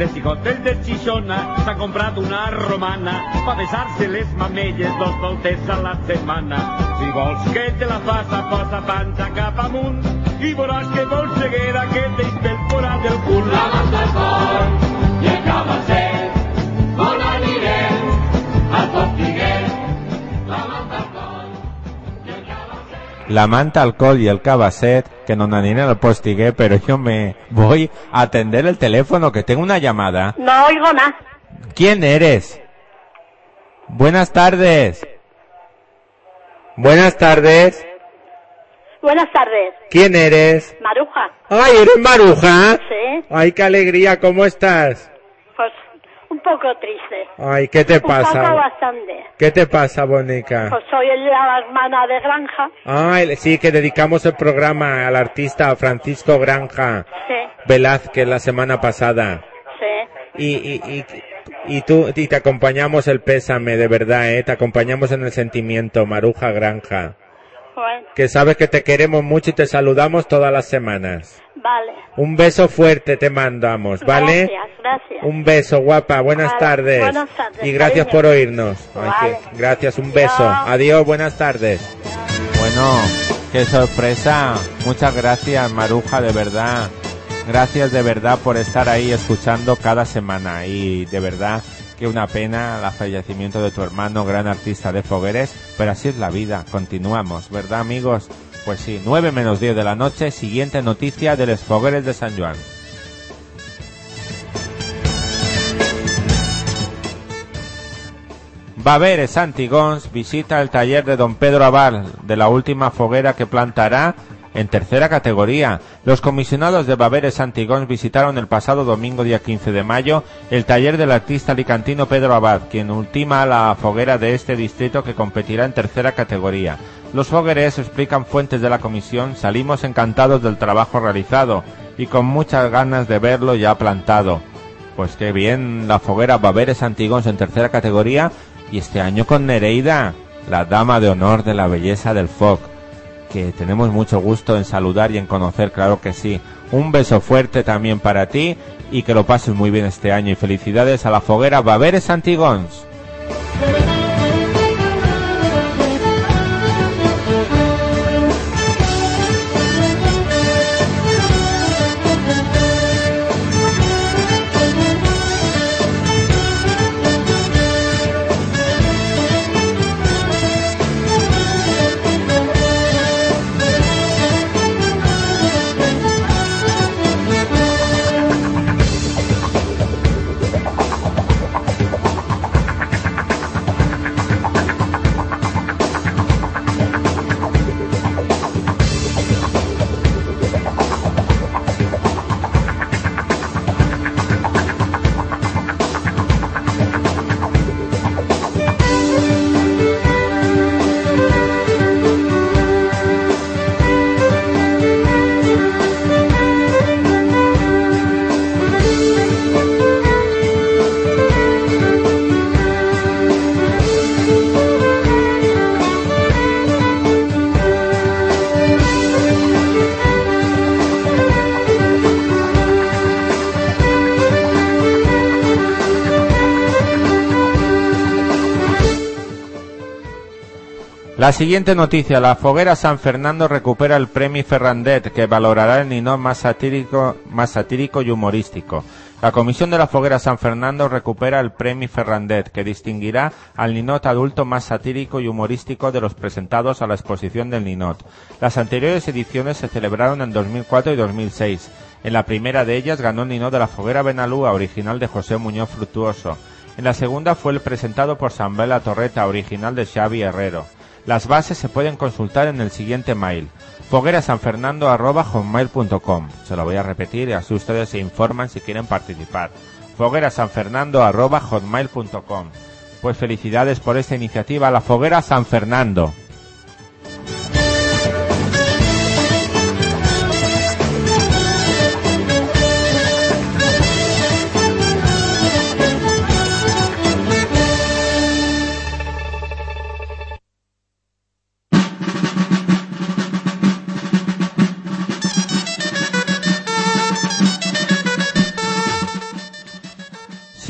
L'esticotel de Xixona s'ha comprat una romana pa besar-se les mamelles dos voltes a la setmana. Si vols que te la faça, posa panxa cap amunt i veuràs que vols ceguera que t'eix pel forat del cul. La al coll i acaba sent La manta, alcohol y el cabasset, que no nanina al postigué, pero yo me voy a atender el teléfono, que tengo una llamada. No oigo nada. ¿Quién eres? Buenas tardes. Buenas tardes. Buenas tardes. ¿Quién eres? Maruja. Ay, ¿eres Maruja? Sí. Ay, qué alegría, ¿cómo estás? Pues un poco triste. Ay, ¿qué te Un poco pasa? bastante. ¿Qué te pasa, Bonica? Pues soy la hermana de Granja. Ay, sí, que dedicamos el programa al artista Francisco Granja Sí, Velázquez la semana pasada. sí. Y, y, y, y tú, y te acompañamos el pésame, de verdad, eh, te acompañamos en el sentimiento, Maruja Granja. Que sabes que te queremos mucho y te saludamos todas las semanas. vale. Un beso fuerte te mandamos, ¿vale? Gracias, gracias. Un beso, guapa. Buenas Vale, tardes. buenas tardes, Y gracias cariño. por oírnos. Vale. gracias, un beso. Adiós. Adiós, buenas tardes. Bueno, qué sorpresa. Muchas gracias, Maruja, de verdad. Gracias de verdad por estar ahí escuchando cada semana. Y de verdad que una pena el fallecimiento de tu hermano, gran artista de Fogueres. Pero así es la vida. Continuamos, ¿verdad, amigos? Pues sí, 9 menos 10 de la noche, siguiente noticia de los Fogueres de San Juan. Baberes Antigons visita el taller de don Pedro Aval de la última foguera que plantará en tercera categoría. Los comisionados de Baberes Antigons visitaron el pasado domingo día 15 de mayo el taller del artista alicantino Pedro Abad, quien ultima la foguera de este distrito que competirá en tercera categoría. Los fogueres, explican fuentes de la comisión, salimos encantados del trabajo realizado y con muchas ganas de verlo ya plantado. Pues qué bien, la foguera Baberes Antigons en tercera categoría Y este año con Nereida, la dama de honor de la belleza del folk, que tenemos mucho gusto en saludar y en conocer, claro que sí. Un beso fuerte también para ti y que lo pases muy bien este año y felicidades a la foguera Baberes Antigons. La siguiente noticia, la Foguera San Fernando recupera el premio Ferrandet, que valorará el ninot más satírico, más satírico y humorístico. La Comisión de la Foguera San Fernando recupera el premio Ferrandet, que distinguirá al ninot adulto más satírico y humorístico de los presentados a la exposición del ninot. Las anteriores ediciones se celebraron en 2004 y 2006. En la primera de ellas ganó el ninot de la Foguera Benalúa, original de José Muñoz Fructuoso. En la segunda fue el presentado por San Bela Torreta, original de Xavi Herrero. Las bases se pueden consultar en el siguiente mail foguerasanfernando.com Se lo voy a repetir y así ustedes se informan si quieren participar. foguerasanfernando.com Pues felicidades por esta iniciativa, la Foguera San Fernando.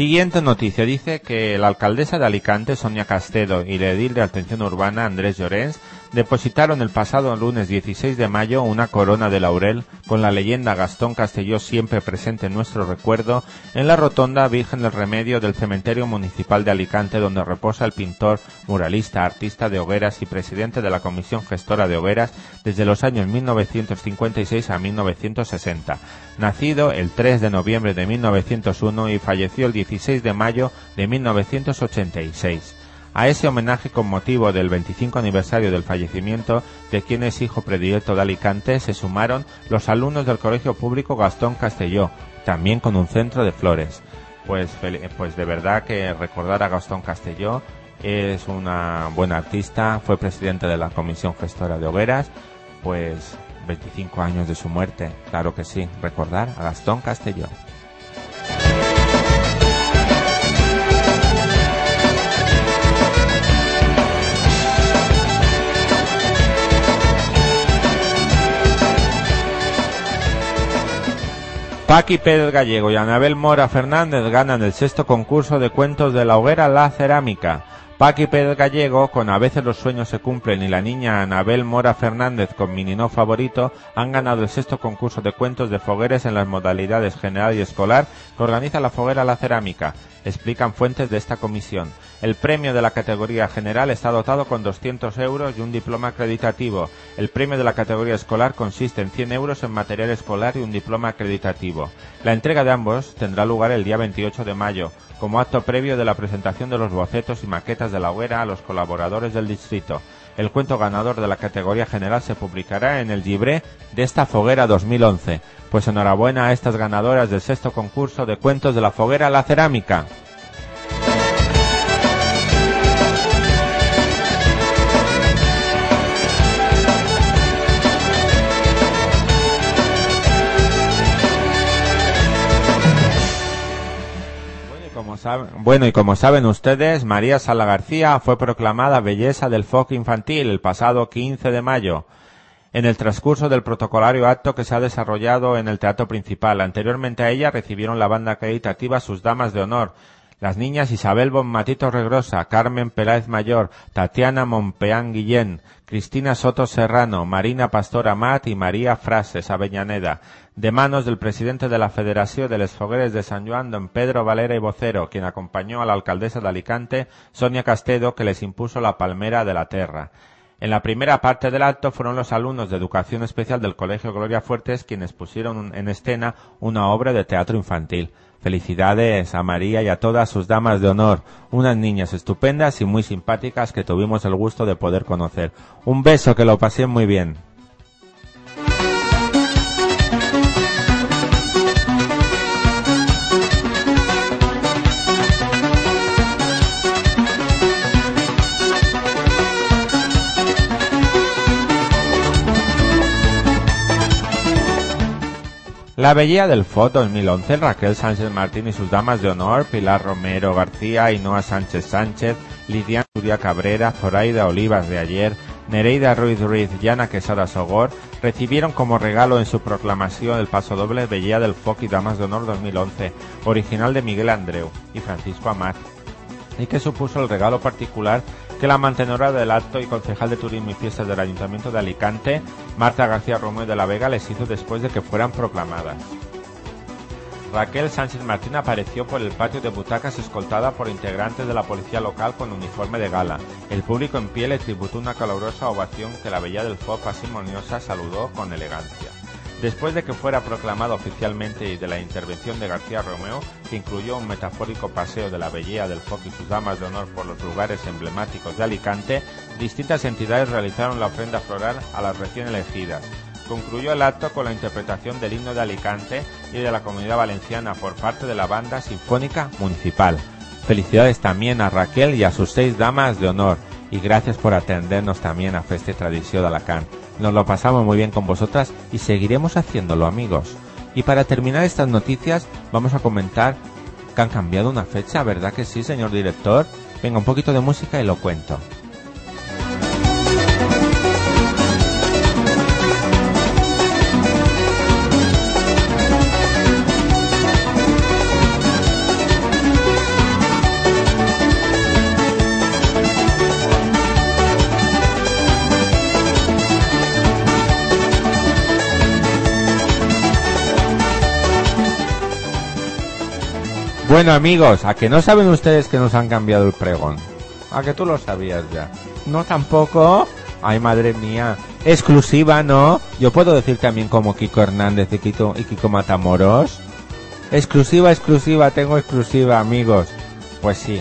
Siguiente noticia. Dice que la alcaldesa de Alicante, Sonia Castedo, y el edil de Atención Urbana, Andrés Llorens, depositaron el pasado lunes 16 de mayo una corona de laurel con la leyenda Gastón Castelló siempre presente en nuestro recuerdo en la rotonda Virgen del Remedio del Cementerio Municipal de Alicante donde reposa el pintor, muralista, artista de hogueras y presidente de la Comisión Gestora de Hogueras desde los años 1956 a 1960. Nacido el 3 de noviembre de 1901 y falleció el 16 de mayo de 1986. A ese homenaje con motivo del 25 aniversario del fallecimiento de quien es hijo predilecto de Alicante se sumaron los alumnos del Colegio Público Gastón Castelló, también con un centro de flores. Pues, pues de verdad que recordar a Gastón Castelló es una buena artista, fue presidente de la Comisión Gestora de Hogueras, pues 25 años de su muerte, claro que sí, recordar a Gastón Castelló. Paqui Pérez Gallego y Anabel Mora Fernández ganan el sexto concurso de cuentos de la hoguera La Cerámica. Paqui Pérez Gallego, con A veces los sueños se cumplen, y la niña Anabel Mora Fernández, con mi nino favorito, han ganado el sexto concurso de cuentos de fogueres en las modalidades general y escolar que organiza la Foguera La Cerámica, explican fuentes de esta comisión. El premio de la categoría general está dotado con 200 euros y un diploma acreditativo. El premio de la categoría escolar consiste en 100 euros en material escolar y un diploma acreditativo. La entrega de ambos tendrá lugar el día 28 de mayo, como acto previo de la presentación de los bocetos y maquetas de la hoguera a los colaboradores del distrito. El cuento ganador de la categoría general se publicará en el Gibré de esta Foguera 2011. Pues enhorabuena a estas ganadoras del sexto concurso de cuentos de la Foguera La Cerámica. Bueno, y como saben ustedes, María Sala García fue proclamada belleza del foco infantil el pasado 15 de mayo en el transcurso del protocolario acto que se ha desarrollado en el teatro principal. Anteriormente a ella recibieron la banda acreditativa sus damas de honor, las niñas Isabel Bonmatito Regrosa, Carmen Peláez Mayor, Tatiana Monpeán Guillén, Cristina Soto Serrano, Marina Pastor Amat y María Frases Avellaneda, de manos del presidente de la Federación de Les Fogueres de San Juan, don Pedro Valera y Vocero, quien acompañó a la alcaldesa de Alicante, Sonia Castedo, que les impuso la palmera de la terra. En la primera parte del acto fueron los alumnos de Educación Especial del Colegio Gloria Fuertes quienes pusieron en escena una obra de teatro infantil. Felicidades a María y a todas sus damas de honor, unas niñas estupendas y muy simpáticas que tuvimos el gusto de poder conocer. Un beso, que lo pasé muy bien. La Belleza del FOT 2011, Raquel Sánchez Martín y sus damas de honor, Pilar Romero García, Ainhoa Sánchez Sánchez, Lidiana Nuria Cabrera, Zoraida Olivas de ayer, Nereida Ruiz Ruiz, Yana Quesada Sogor, recibieron como regalo en su proclamación el paso doble Belleza del FOC y Damas de Honor 2011, original de Miguel Andreu y Francisco Amat, y que supuso el regalo particular que la mantenedora del acto y concejal de Turismo y Fiestas del Ayuntamiento de Alicante, Marta García Romeo de la Vega, les hizo después de que fueran proclamadas. Raquel Sánchez Martín apareció por el patio de butacas escoltada por integrantes de la policía local con uniforme de gala. El público en pie le tributó una calurosa ovación que la bella del FOP parsimoniosa saludó con elegancia. Después de que fuera proclamado oficialmente y de la intervención de García Romeo, que incluyó un metafórico paseo de la belleza del FOC y sus damas de honor por los lugares emblemáticos de Alicante, distintas entidades realizaron la ofrenda floral a las recién elegidas. Concluyó el acto con la interpretación del himno de Alicante y de la Comunidad Valenciana por parte de la Banda Sinfónica Municipal. Felicidades también a Raquel y a sus seis damas de honor y gracias por atendernos también a Feste Tradición de Alacant. Nos lo pasamos muy bien con vosotras y seguiremos haciéndolo, amigos. Y para terminar estas noticias, vamos a comentar que han cambiado una fecha, ¿verdad que sí, señor director? Venga, un poquito de música y lo cuento. Bueno amigos, ¿a que no saben ustedes que nos han cambiado el pregón? ¿A que tú lo sabías ya? No tampoco. Ay madre mía, exclusiva, ¿no? Yo puedo decir también como Kiko Hernández y Kiko, y Kiko Matamoros. Exclusiva, exclusiva, tengo exclusiva amigos. Pues sí.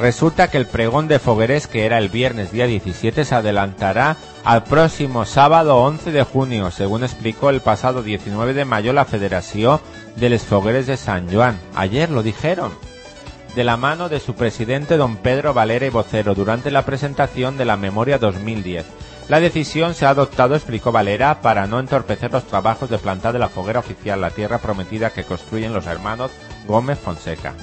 Resulta que el pregón de Fogueres, que era el viernes día 17, se adelantará al próximo sábado 11 de junio, según explicó el pasado 19 de mayo la Federación de les Fogueres de San Juan. Ayer lo dijeron. De la mano de su presidente don Pedro Valera y Vocero durante la presentación de la Memoria 2010. La decisión se ha adoptado, explicó Valera, para no entorpecer los trabajos de planta de la foguera oficial, la tierra prometida que construyen los hermanos Gómez Fonseca.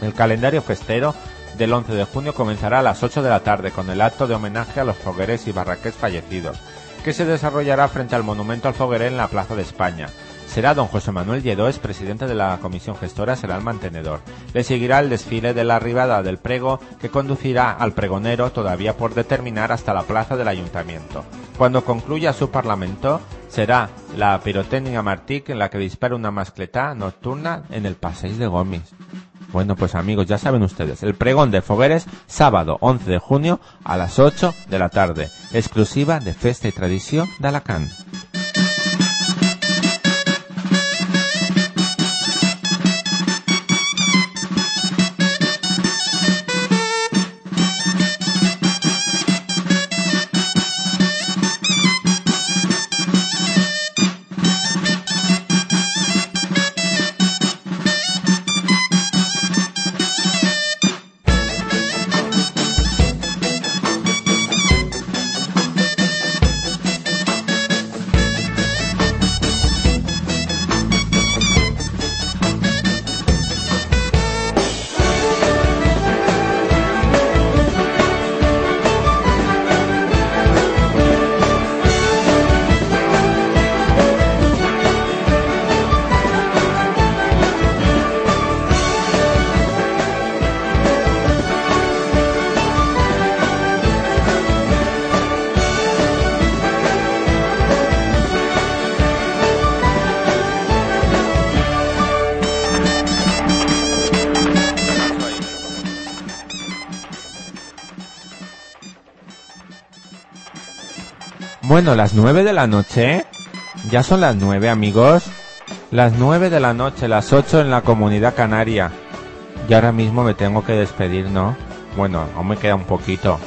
El calendario festero del 11 de junio comenzará a las 8 de la tarde con el acto de homenaje a los fogueres y barraqués fallecidos, que se desarrollará frente al monumento al fogueré en la Plaza de España. Será don José Manuel Lledó, presidente de la comisión gestora, será el mantenedor. Le seguirá el desfile de la arribada del prego que conducirá al pregonero todavía por determinar hasta la plaza del ayuntamiento. Cuando concluya su parlamento, será la pirotécnica Martí en la que dispara una mascletá nocturna en el Passeig de Gómez. Bueno, pues amigos, ya saben ustedes, el pregón de Fogueres, sábado 11 de junio a las 8 de la tarde, exclusiva de Festa y Tradición de Alacant. Bueno, las nueve de la noche. Ya son las nueve, amigos. Las nueve de la noche, las ocho en la comunidad canaria. Y ahora mismo me tengo que despedir, ¿no? Bueno, aún me queda un poquito.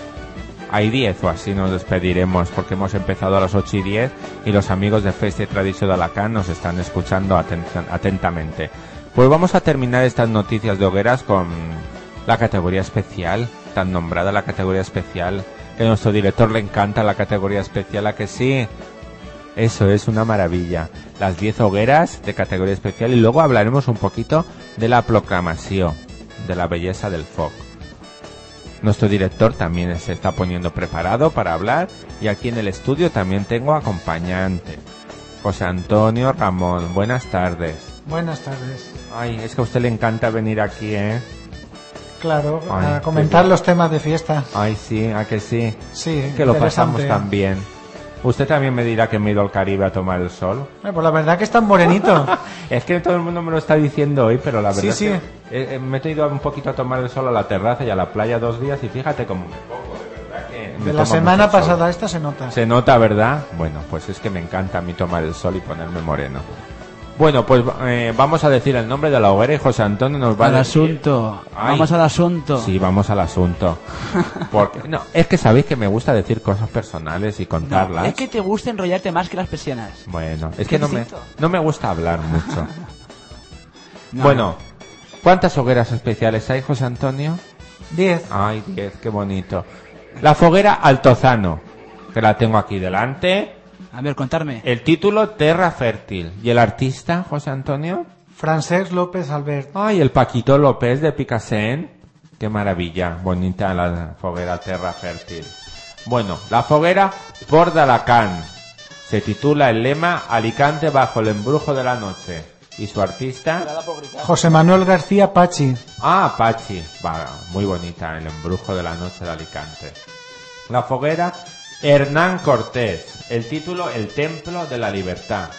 Hay diez o así nos despediremos porque hemos empezado a las ocho y diez y los amigos de Festa y Tradición de Alacant nos están escuchando aten- atentamente. Pues vamos a terminar estas noticias de hogueras con la categoría especial, tan nombrada la categoría especial, que a nuestro director le encanta la categoría especial, ¿a que sí? Eso es una maravilla. Las 10 hogueras de categoría especial y luego hablaremos un poquito de la proclamación, de la belleza del FOC. Nuestro director también se está poniendo preparado para hablar y aquí en el estudio también tengo acompañante. José Antonio Ramón, buenas tardes. Buenas tardes. Ay, es que a usted le encanta venir aquí, ¿eh? Claro, Ay, a comentar los temas de fiesta. Ay, sí, a que sí. Sí, Que lo pasamos tan bien. Usted también me dirá que me he ido al Caribe a tomar el sol. Eh, pues la verdad que es tan morenito. Es que todo el mundo me lo está diciendo hoy, pero la verdad Sí, es sí. que eh, eh, me he ido un poquito a tomar el sol a la terraza y a la playa dos días y fíjate cómo me pongo, de verdad que me De la semana pasada esta se nota. Se nota, ¿verdad? Bueno, pues es que me encanta a mí tomar el sol y ponerme moreno. Bueno, pues eh, vamos a decir el nombre de la hoguera y José Antonio nos va Al a decir... asunto. Ay. Vamos al asunto. Sí, vamos al asunto. Porque, no, es que sabéis que me gusta decir cosas personales y No, contarlas. es que te gusta enrollarte más que las persianas. Bueno, es que no me, no me gusta hablar mucho. No, bueno, ¿cuántas hogueras especiales hay, José Antonio? Diez. Ay, diez, qué bonito. La foguera Altozano, que la tengo aquí delante. A ver, contarme. El título Terra Fértil. ¿Y el artista, José Antonio? Francesc López Albert. Ay, el Paquito López de Picassent. Qué maravilla, bonita la foguera Terra Fértil. Bueno, la foguera Port de Alacant. Se titula el lema Alicante bajo el embrujo de la noche. Y su artista... José Manuel García Pachi. Ah, Pachi. Va, muy bonita, el embrujo de la noche de Alicante. La foguera Hernán Cortés. El título El Templo de la Libertad.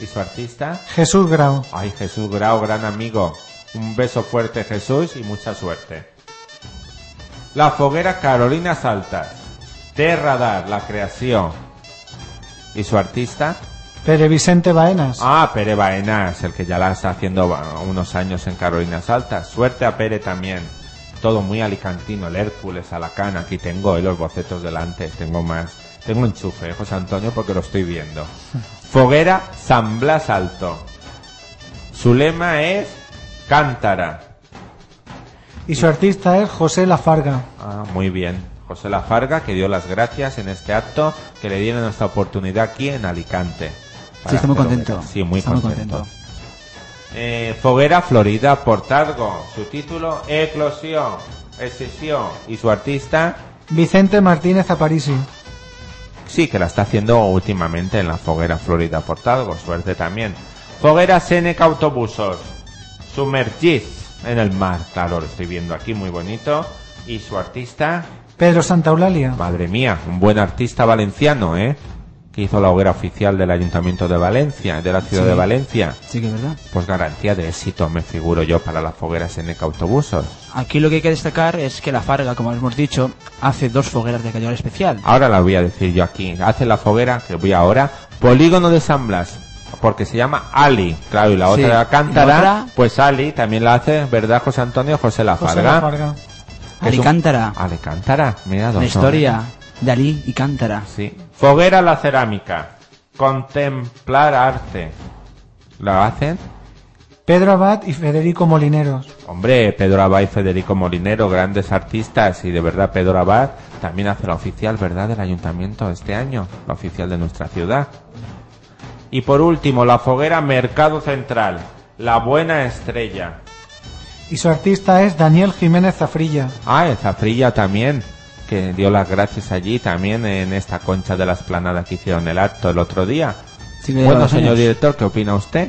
¿Y su artista? Jesús Grau. Ay, Jesús Grau, gran amigo. Un beso fuerte, Jesús, y mucha suerte. La foguera Carolina Saltas. Terradar, la creación. ¿Y su artista? Pere Vicente Baenas. Ah, Pere Baenas, el que ya la está haciendo unos años en Carolina Altas. Suerte a Pere también. Todo muy alicantino, el Hércules, Alacán. Aquí tengo eh, los bocetos delante. Tengo más. Tengo enchufe, eh, José Antonio, porque lo estoy viendo. Foguera San Blas Alto. Su lema es Cántara. Y su artista es José Lafarga. Ah, muy bien. José Lafarga, que dio las gracias en este acto, que le dieron esta oportunidad aquí en Alicante. Sí, está muy contento. Sí, muy Está muy contento. Eh, Foguera Florida Portargo. Su título, Eclosión, Excesión. Y su artista, Vicente Martínez Aparici. sí, que la está haciendo últimamente en la Foguera Florida Portargo. Suerte también. Foguera Seneca Autobusos. Sumergid en el mar. Claro, lo estoy viendo aquí, muy bonito. Y su artista, Pedro Santaulalia. Madre mía, un buen artista valenciano, ¿eh? Que hizo la hoguera oficial del Ayuntamiento de Valencia, de la ciudad Sí. de Valencia. Sí que es verdad. Pues garantía de éxito, me figuro yo, para la foguera Seneca Autobusos. Aquí lo que hay que destacar es que la Farga, como hemos dicho, hace dos fogueras de categoría especial. Ahora la voy a decir yo aquí. Hace la foguera, que voy ahora, Polígono de San Blas. Porque se llama Ali, claro, y la Sí, otra la cántara, la otra- pues Ali también la hace, ¿verdad, José Antonio? José La José Farga. Que es un- Alicántara. Ali Cántara, mira, dos La historia de Ali y Cántara. Sí. Foguera la cerámica. Contemplar arte. ¿La hacen? Pedro Abad y Federico Molineros. Hombre, Pedro Abad y Federico Molinero, grandes artistas, y de verdad Pedro Abad también hace la oficial, ¿verdad?, del ayuntamiento este año, la oficial de nuestra ciudad. Y por último, la foguera Mercado Central, la buena estrella. Y su artista es Daniel Jiménez Zafrilla. Ah, el Zafrilla también, que dio las gracias allí también en esta concha de la esplanada que hicieron el acto el otro día. Sí Bueno, señor años. director, ¿qué opina usted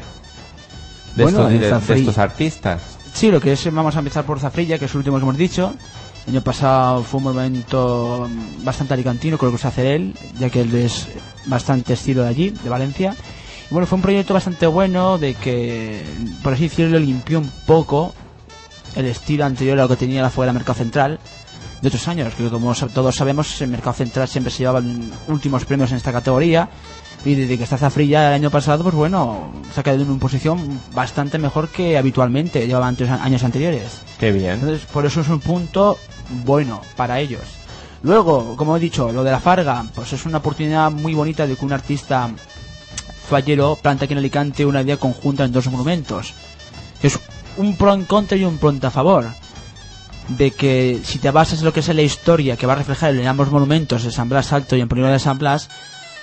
de, Bueno, estos, de artistas? Sí, lo que es, vamos a empezar por Zafrilla, que es el último que hemos dicho. El año pasado fue un momento mm, bastante alicantino lo que se hace él, ya que él es bastante estilo de allí, de Valencia. Y bueno, fue un proyecto bastante bueno, de que, por así decirlo, limpió un poco el estilo anterior a lo que tenía la fuera del Mercado Central, de otros años. Que como todos sabemos, el mercado central siempre se llevaba los últimos premios en esta categoría. Y desde que está Zafrilla el año pasado, pues bueno, se ha quedado en una posición bastante mejor que habitualmente llevaban antes, años anteriores. Qué bien. Entonces, por eso es un punto bueno para ellos. Luego, como he dicho, lo de la Farga, pues es una oportunidad muy bonita de que un artista fallero planta aquí en Alicante una idea conjunta en dos monumentos. Es un pro en contra y un pronto a favor. De que si te basas en lo que es la historia que va a reflejar en ambos monumentos, en San Blas Alto y en Primero de San Blas,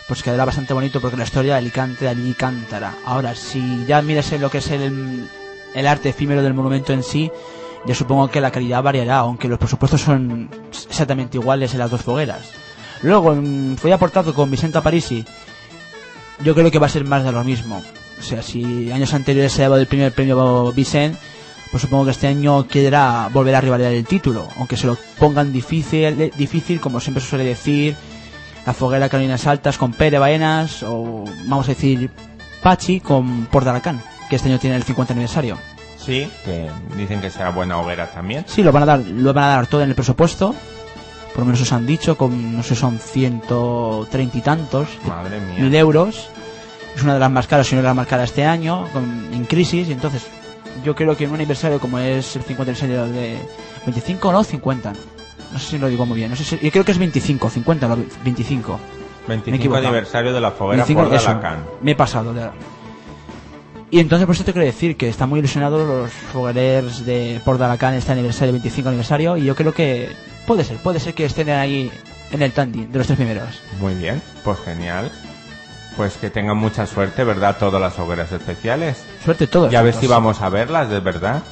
pues quedará bastante bonito porque la historia de Alicante de Alicántara. Ahora, si ya miras en lo que es el, el arte efímero del monumento en sí, yo supongo que la calidad variará, aunque los presupuestos son exactamente iguales en las dos fogueras. Luego, fue aportado con Vicente Parisi. Yo creo que va a ser más de lo mismo. O sea, si años anteriores se dado el primer premio Vicente, pues supongo que este año querrá volver a rivalizar el título, aunque se lo pongan difícil, difícil como siempre se suele decir, la foguera Carolinas Altas con Pere Baenas, o vamos a decir Pachi con Portalacán, que este año tiene el 50 aniversario. Sí, que dicen que será buena hoguera también. Sí, lo van a dar, lo van a dar todo en el presupuesto. Por lo menos os han dicho, con no sé, son 130 y tantos Madre mil euros. Es una de las más caras, si no la más cara este año, con- en crisis. Y entonces, yo creo que en un aniversario como es el 50 aniversario de 25 no 50. No sé si lo digo muy bien. No sé si, yo creo que es 25, 50, no, 25. Me he 25 equivocado. aniversario de la foguera 25, por eso. Me he pasado. de- Y entonces por eso te quiero decir que están muy ilusionados los foguerers de Port de Alacant este aniversario, 25 aniversario, y yo creo que puede ser, puede ser que estén ahí en el tandy de los tres primeros. Muy bien, pues genial. Pues que tengan mucha suerte, ¿verdad? Todas las hogueras especiales. Suerte todos. Ya ves si Entonces, vamos a verlas, de verdad.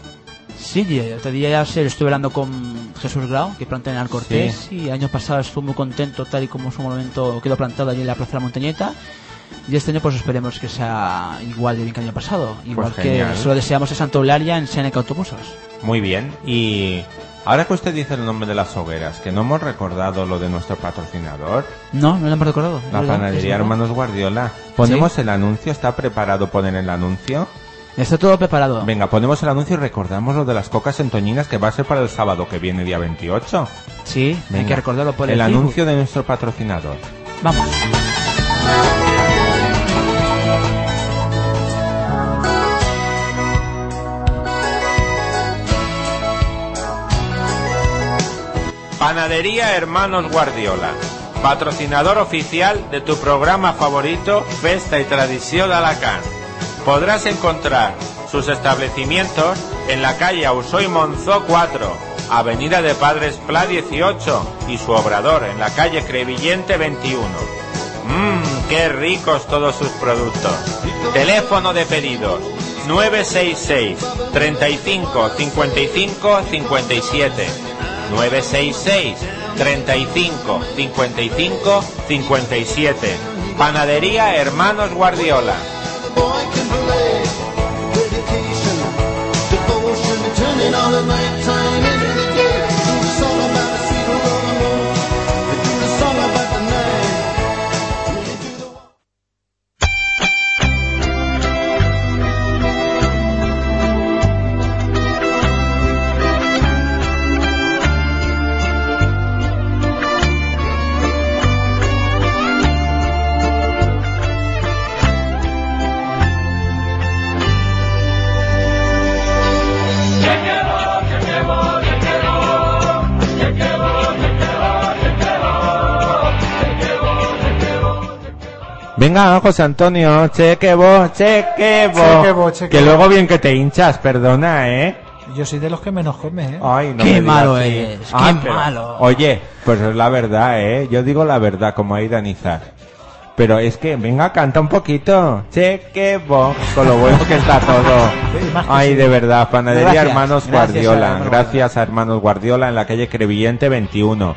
Sí, y el otro día ya se estuve hablando con Jesús Grau, que planta en el Cortés, y el año pasado estuvo muy contento tal y como su monumento quedó plantado allí en la Plaza de la Montañeta. Y este año pues esperemos que sea igual de bien que el año pasado. Igual que Pues genial. se lo deseamos a Santa Eulalia en Seneca Autobusos. Muy bien. Y ahora que usted dice el nombre de las hogueras, que no hemos recordado lo de nuestro patrocinador, No, no lo hemos recordado. la ¿verdad? panadería. Hermanos Guardiola. ¿Ponemos el anuncio? ¿Está preparado poner el anuncio? Está todo preparado. Venga, ponemos el anuncio y recordamos lo de las cocas entoñinas que va a ser para el sábado que viene, día 28. Sí, hay que recordarlo por el, el anuncio de nuestro patrocinador. Vamos. Panadería Hermanos Guardiola, patrocinador oficial de tu programa favorito Festa y Tradición de. Podrás encontrar sus establecimientos en la calle Ausoy Monzó 4, Avenida de Padres Pla 18 y su obrador en la calle Crevillente 21. Mmm, qué ricos todos sus productos. Teléfono de pedidos 966 35 55 57 966 35 55 57 Panadería Hermanos Guardiola Venga, José Antonio, chequebo, chequebo. Chequebo, chequebo. Que luego bien que te hinchas, perdona, ¿eh? Yo soy de los que menos come, ¿eh? Ay, no Qué me malo eres, qué Ay, pero- malo. Oye, pues es la verdad, ¿eh? Yo digo la verdad, como ahí Danizar. Pero es que, venga, canta un poquito. Chequebo. Con lo bueno que está todo. Ay, de verdad, Panadería Gracias, Hermanos gracias a Guardiola. Gracias a Hermanos Guardiola en la calle Crevillente 21.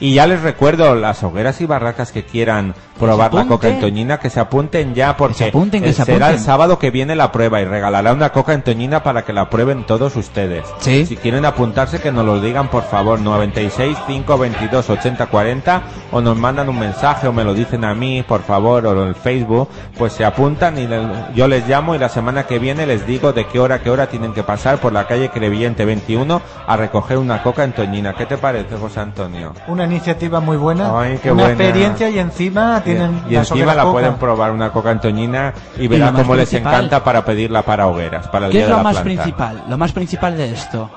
Y ya les recuerdo, las hogueras y barracas que quieran probar la coca apunten. en Toñina, que se apunten ya, porque se apunten, que eh, se será el sábado que viene la prueba y regalará una coca en Toñina para que la prueben todos ustedes. Sí. Si quieren apuntarse, que nos lo digan, por favor, 96 522 80 40 o nos mandan un mensaje o me lo dicen a mí, por favor, o en el Facebook, pues se apuntan y le- yo les llamo y la semana que viene les digo de qué hora a qué hora tienen que pasar por la calle Crevillente 21 a recoger una coca en Toñina. ¿Qué te parece, José Antonio? Una iniciativa muy buena, Ay, qué una buena. experiencia y encima tienen y encima la coca. pueden probar una coca en Toñina y verán cómo les encanta para pedirla para hogueras, para el ¿Qué día es de lo la más planta. principal? Lo más principal de esto.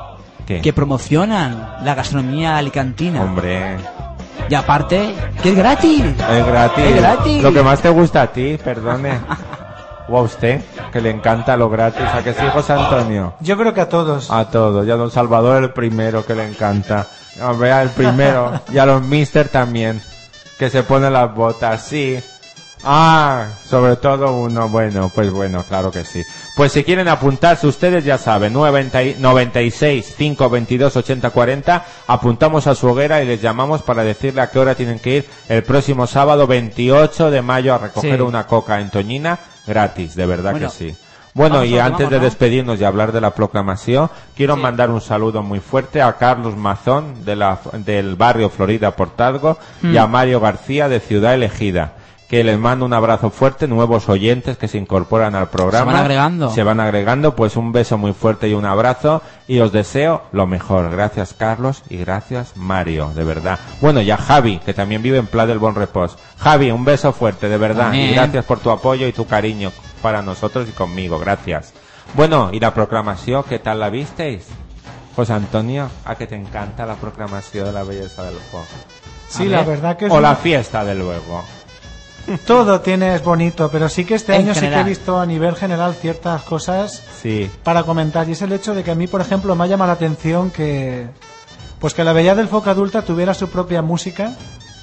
¿Qué? Que promocionan la gastronomía alicantina. Hombre, Y aparte, que es gratis. es gratis. Es gratis. Lo que más te gusta a ti, perdone. o a usted, que le encanta lo gratis. ¿A que sí, José Antonio? Yo creo que a todos. A todos. Y a don Salvador el primero, que le encanta. A ver, el primero. y a los mister también. Que se ponen las botas, sí. Ah, sobre todo uno, bueno, pues bueno, claro que sí. Pues si quieren apuntarse, ustedes ya saben, 90 y- 96 522 80 40, apuntamos a su hoguera y les llamamos para decirle a qué hora tienen que ir el próximo sábado 28 de mayo a recoger Sí. una coca en Toñina gratis, de verdad Bueno, que sí. Bueno, vamos y antes vamos, de ¿no? despedirnos y hablar de la proclamación, quiero Sí. mandar un saludo muy fuerte a Carlos Mazón de la, del barrio Florida Portazgo y Mm. a Mario García de Ciudad Elegida. Que les mando un abrazo fuerte, nuevos oyentes que se incorporan al programa. Se van agregando. Se van agregando, pues un beso muy fuerte y un abrazo. Y os deseo lo mejor. Gracias Carlos y gracias Mario, de verdad. Bueno, y a Javi, que también vive en Pla del Bon Repos. Javi, un beso fuerte, de verdad. Y Amén. gracias por tu apoyo y tu cariño para nosotros y conmigo. Gracias. Bueno, y la proclamación, ¿qué tal la visteis? José Antonio, ¿a que te encanta la proclamación de la belleza del juego? sí, la ver. verdad que es O la fiesta, de luego. todo tiene es bonito, pero sí que este En año sí que he visto a nivel general ciertas cosas Sí. para comentar y es el hecho de que a mí, por ejemplo, me ha llamado la atención que pues que la belleza del folk adulta tuviera su propia música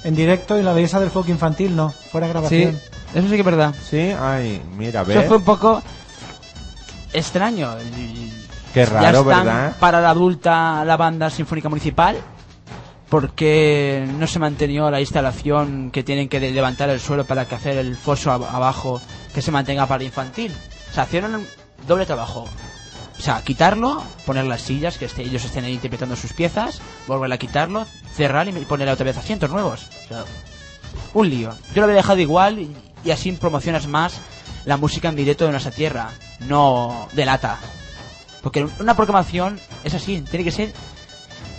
en directo y la belleza del folk infantil no, fuera Sí, grabación. eso sí que es verdad. Sí, ay, mira, Eso fue un poco extraño. Qué ya raro, están ¿verdad? para la adulta la banda sinfónica municipal porque no se mantenió la instalación que tienen que levantar el suelo para que hacer el foso ab- abajo que se mantenga para infantil. O sea, hicieron doble trabajo. O sea, quitarlo, poner las sillas, que este- ellos estén ahí interpretando sus piezas, volver a quitarlo, cerrar y poner otra vez asientos nuevos. O sea, un lío. Yo lo había dejado igual y, y así promocionas más la música en directo de nuestra tierra, no de lata. Porque una proclamación es así, tiene que ser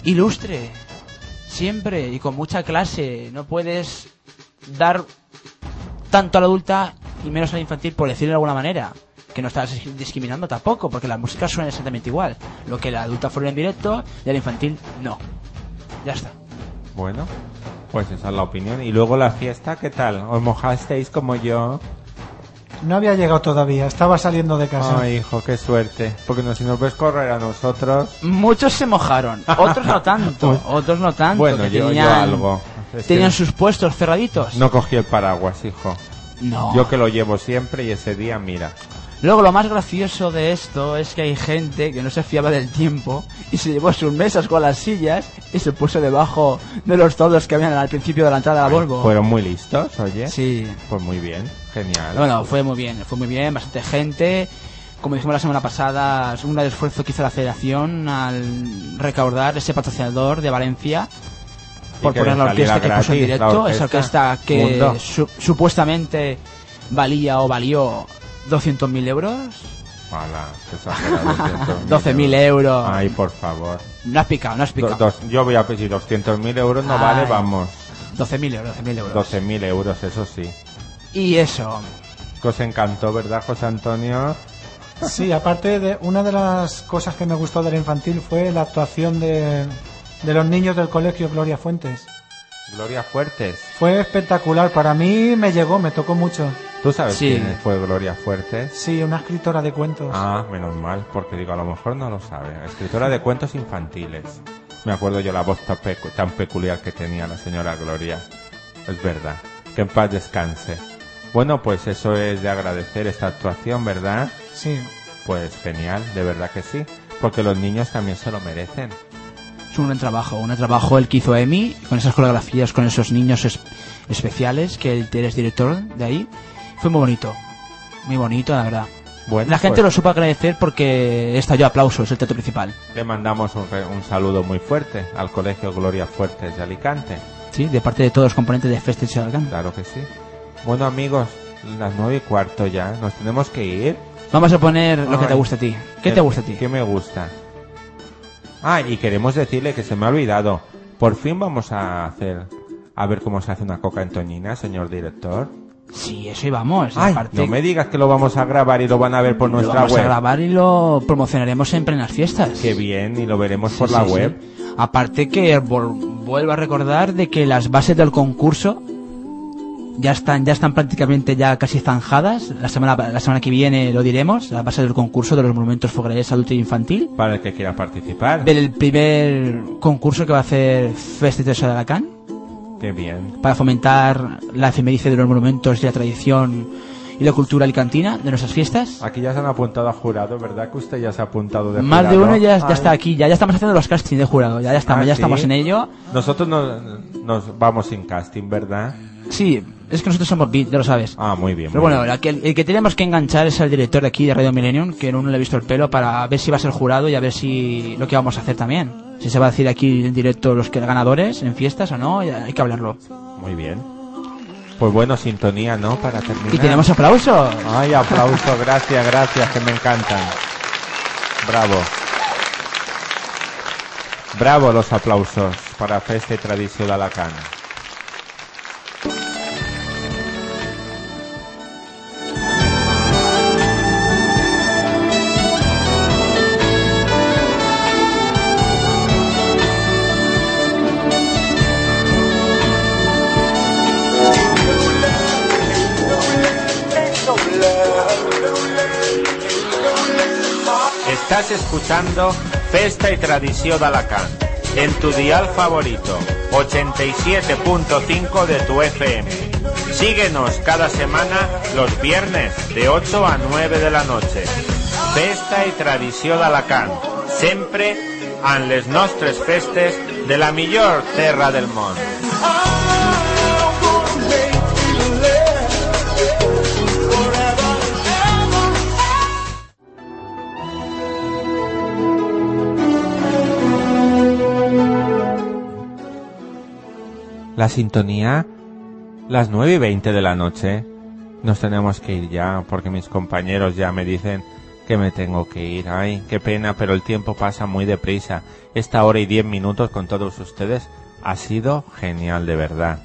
ilustre, siempre y con mucha clase. No puedes dar tanto a la adulta y menos a la infantil, por decirlo de alguna manera. Que no estás discriminando tampoco, porque la música suena exactamente igual. Lo que la adulta fuera en directo y la infantil no. Ya está. Bueno, pues esa es la opinión. Y luego la fiesta, ¿qué tal? ¿Os mojasteis como yo? No había llegado todavía, estaba saliendo de casa. Ay, hijo, qué suerte. Porque no, si nos ves correr a nosotros... Muchos se mojaron, otros no tanto, otros no tanto. Bueno, que yo, yo tenían, algo. Es que tenían sus puestos cerraditos. No cogí el paraguas, hijo. No. Yo que lo llevo siempre y ese día, mira. Luego lo más gracioso de esto es que hay gente que no se fiaba del tiempo y se llevó sus mesas con las sillas y se puso debajo de los todos que habían al principio de la entrada de la Volvo. Fueron muy listos, oye. Sí. Pues muy bien, genial. Bueno, fue muy bien, fue muy bien, bastante gente. Como dijimos la semana pasada, es un gran esfuerzo que hizo la federación al recaudar ese patrocinador de Valencia por poner la orquesta que puso en gratis, directo. Esa orquesta. que su- supuestamente valía o valió 200.000 euros. 200.000 12.000 euros. Ay, por favor. No has picado, no has Do- picado. dos- yo voy a pedir 200.000 euros, no Ay. vale, vamos. 12.000 euros, 12.000 euros. 12.000 euros, eso sí. Y eso, Que os encantó, ¿verdad, José Antonio? Sí, aparte de una de las cosas que me gustó de la infantil fue la actuación de, de los niños del colegio Gloria Fuentes. Gloria Fuertes. Fue espectacular, para mí me llegó, me tocó mucho. ¿Tú sabes Sí. quién fue Gloria Fuertes? Sí, una escritora de cuentos. Ah, menos mal, porque digo, a lo mejor no lo sabe. Escritora de cuentos infantiles. Me acuerdo yo la voz tan, pecu- tan peculiar que tenía la señora Gloria. Es verdad. Que en paz descanse. Bueno, pues eso es de agradecer esta actuación, ¿verdad? Sí. Pues genial, de verdad que sí. Porque los niños también se lo merecen. Es un buen trabajo, un buen trabajo el que hizo Emi, con esas coreografías, con esos niños es- especiales, que él eres director de ahí. Fue muy bonito, muy bonito, la verdad. Bueno, La gente pues, lo supo agradecer porque estalló aplausos el teatro principal. Le mandamos un, re- un saludo muy fuerte al Colegio Gloria Fuertes de Alicante. Sí, de parte de todos los componentes de Festes de Algan. Claro que sí. Bueno, amigos, las nueve y cuarto ya. Nos tenemos que ir. Vamos a poner lo que te gusta a ti. ¿Qué te gusta a ti? ¿Qué me gusta? Ah, y queremos decirle que se me ha olvidado. Por fin vamos a hacer... A ver cómo se hace una coca en Toñina, señor director. Sí, eso íbamos. Ay, aparte, no me digas que lo vamos a grabar y lo van a ver por lo nuestra vamos web. a grabar y lo promocionaremos en plenas fiestas. Qué bien, y lo veremos Sí, por la sí, web. Aparte que vuelvo a recordar de que las bases del concurso ya están ya están prácticamente ya casi zanjadas. La semana la semana que viene lo diremos, las bases del concurso de los monumentos fogueres adulto e infantil. Para el que quiera participar. Del primer concurso que va a hacer Festival de Alacán Qué bien. para fomentar la efemérice de los monumentos y la tradición y la cultura alicantina de nuestras fiestas. Aquí ya se han apuntado a jurado, ¿verdad que usted ya se ha apuntado de Más de jurado? uno ya, ya está aquí, ya, ya estamos haciendo los castings de jurado, ya, ya estamos, Ah, ya ¿sí? estamos en ello. Nosotros no- nos vamos sin casting, ¿verdad? Sí, es que nosotros somos beat, ya lo sabes. Ah, muy bien. Pero muy bueno, bien. la que- el, que tenemos que enganchar es al director de aquí de Radio Millennium, que no le he visto el pelo, para ver si va a ser jurado y a ver si lo que vamos a hacer también. Si se va a decir aquí en directo los que ganadores en fiestas o no, hay que hablarlo. Muy bien. Pues bueno, sintonía, ¿no? Para terminar. Y tenemos aplausos. Ay, aplauso, gracias, gracias, que me encantan. Bravo. Bravo los aplausos para Festa y Tradición de Alacant. Estás escuchando Festa y Tradición de Alacant en tu dial favorito, 87.5 de tu FM. Síguenos cada semana los viernes de 8 a 9 de la noche. Festa i tradició d'Alacant, sempre en les nostres festes de la millor terra del món. La sintonía, las 9 y 20 de la noche. Nos tenemos que ir ya, porque mis compañeros ya me dicen que me tengo que ir. Ay, qué pena, pero el tiempo pasa muy deprisa. Esta hora y 10 minutos con todos ustedes ha sido genial, de verdad.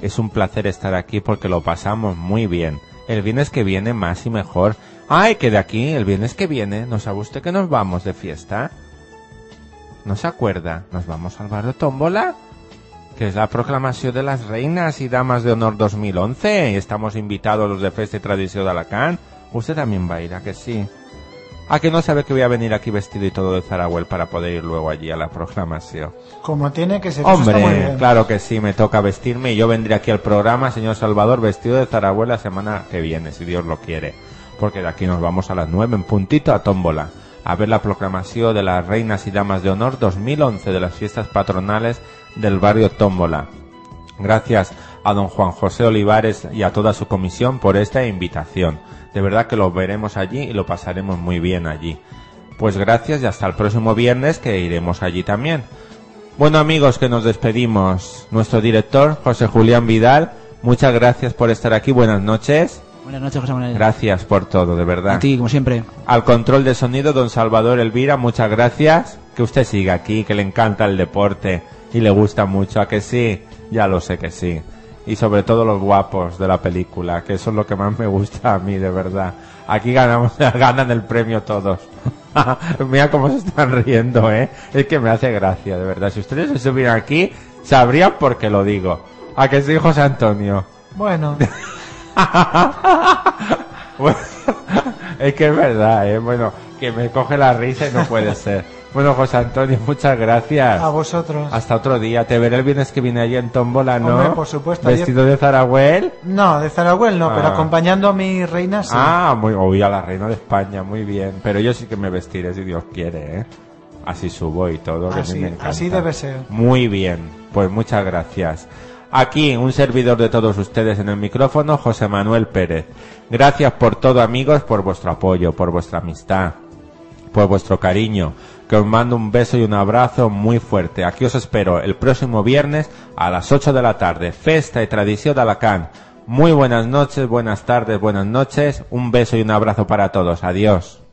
Es un placer estar aquí porque lo pasamos muy bien. El viernes que viene más y mejor. Ay, que de aquí, el viernes que viene, ¿no sabe que nos vamos de fiesta? ¿No se acuerda? ¿Nos vamos al bar de Tómbola? Que es la proclamación de las reinas y damas de honor 2011 y estamos invitados los de Festa y Tradición de Alacant. Usted también va a ir, ¿a que sí? ¿A que no sabe que voy a venir aquí vestido y todo de Zaragoel para poder ir luego allí a la proclamación? Como tiene que ser. eso está muy Hombre, bien. claro que sí, me toca vestirme y yo vendré aquí al programa, señor Salvador, vestido de Zaragoel la semana que viene, si Dios lo quiere. Porque de aquí nos vamos a las nueve en puntito a Tómbola, a ver la proclamación de las reinas y damas de honor 2011 de las fiestas patronales del barrio Tómbola. Gracias a don Juan José Olivares y a toda su comisión por esta invitación. De verdad que lo veremos allí y lo pasaremos muy bien allí. Pues gracias y hasta el próximo viernes que iremos allí también. Bueno amigos, que nos despedimos. Nuestro director, José Julián Vidal, muchas gracias por estar aquí. Buenas noches. Buenas noches, José Manuel. Gracias por todo, de verdad. A ti, como siempre. Al control de sonido, don Salvador Elvira, muchas gracias. Que usted siga aquí, que le encanta el deporte y le gusta mucho. ¿A que sí? Ya lo sé que sí. Y sobre todo los guapos de la película, que eso es lo que más me gusta a mí, de verdad. Aquí ganamos, ganan el premio todos. Mira cómo se están riendo, ¿eh? Es que me hace gracia, de verdad. Si ustedes estuvieran aquí, sabrían por qué lo digo. ¿A que sí, José Antonio? Bueno, Bueno, es que es verdad, ¿eh? Bueno, que me coge la risa y no puede ser. Bueno, José Antonio, muchas gracias. a vosotros. Hasta otro día. Te veré el viernes que viene allí en Tómbola, ¿no? Hombre, por supuesto, Vestido de Zaragoel. No, de Zaragoel no, pero Ah. acompañando a mi reina sí. Ah, muy, hoy a la reina de España, muy bien. Pero yo sí que me vestiré si Dios quiere, ¿eh? así subo y todo. que a mí me encanta. así debe ser. Muy bien, pues muchas gracias. Aquí un servidor de todos ustedes en el micrófono, José Manuel Pérez. Gracias por todo amigos, por vuestro apoyo, por vuestra amistad, por vuestro cariño. Que os mando un beso y un abrazo muy fuerte. Aquí os espero el próximo viernes a las 8 de la tarde. Festa y tradición de Alacant. Muy buenas noches, buenas tardes, buenas noches. Un beso y un abrazo para todos. Adiós.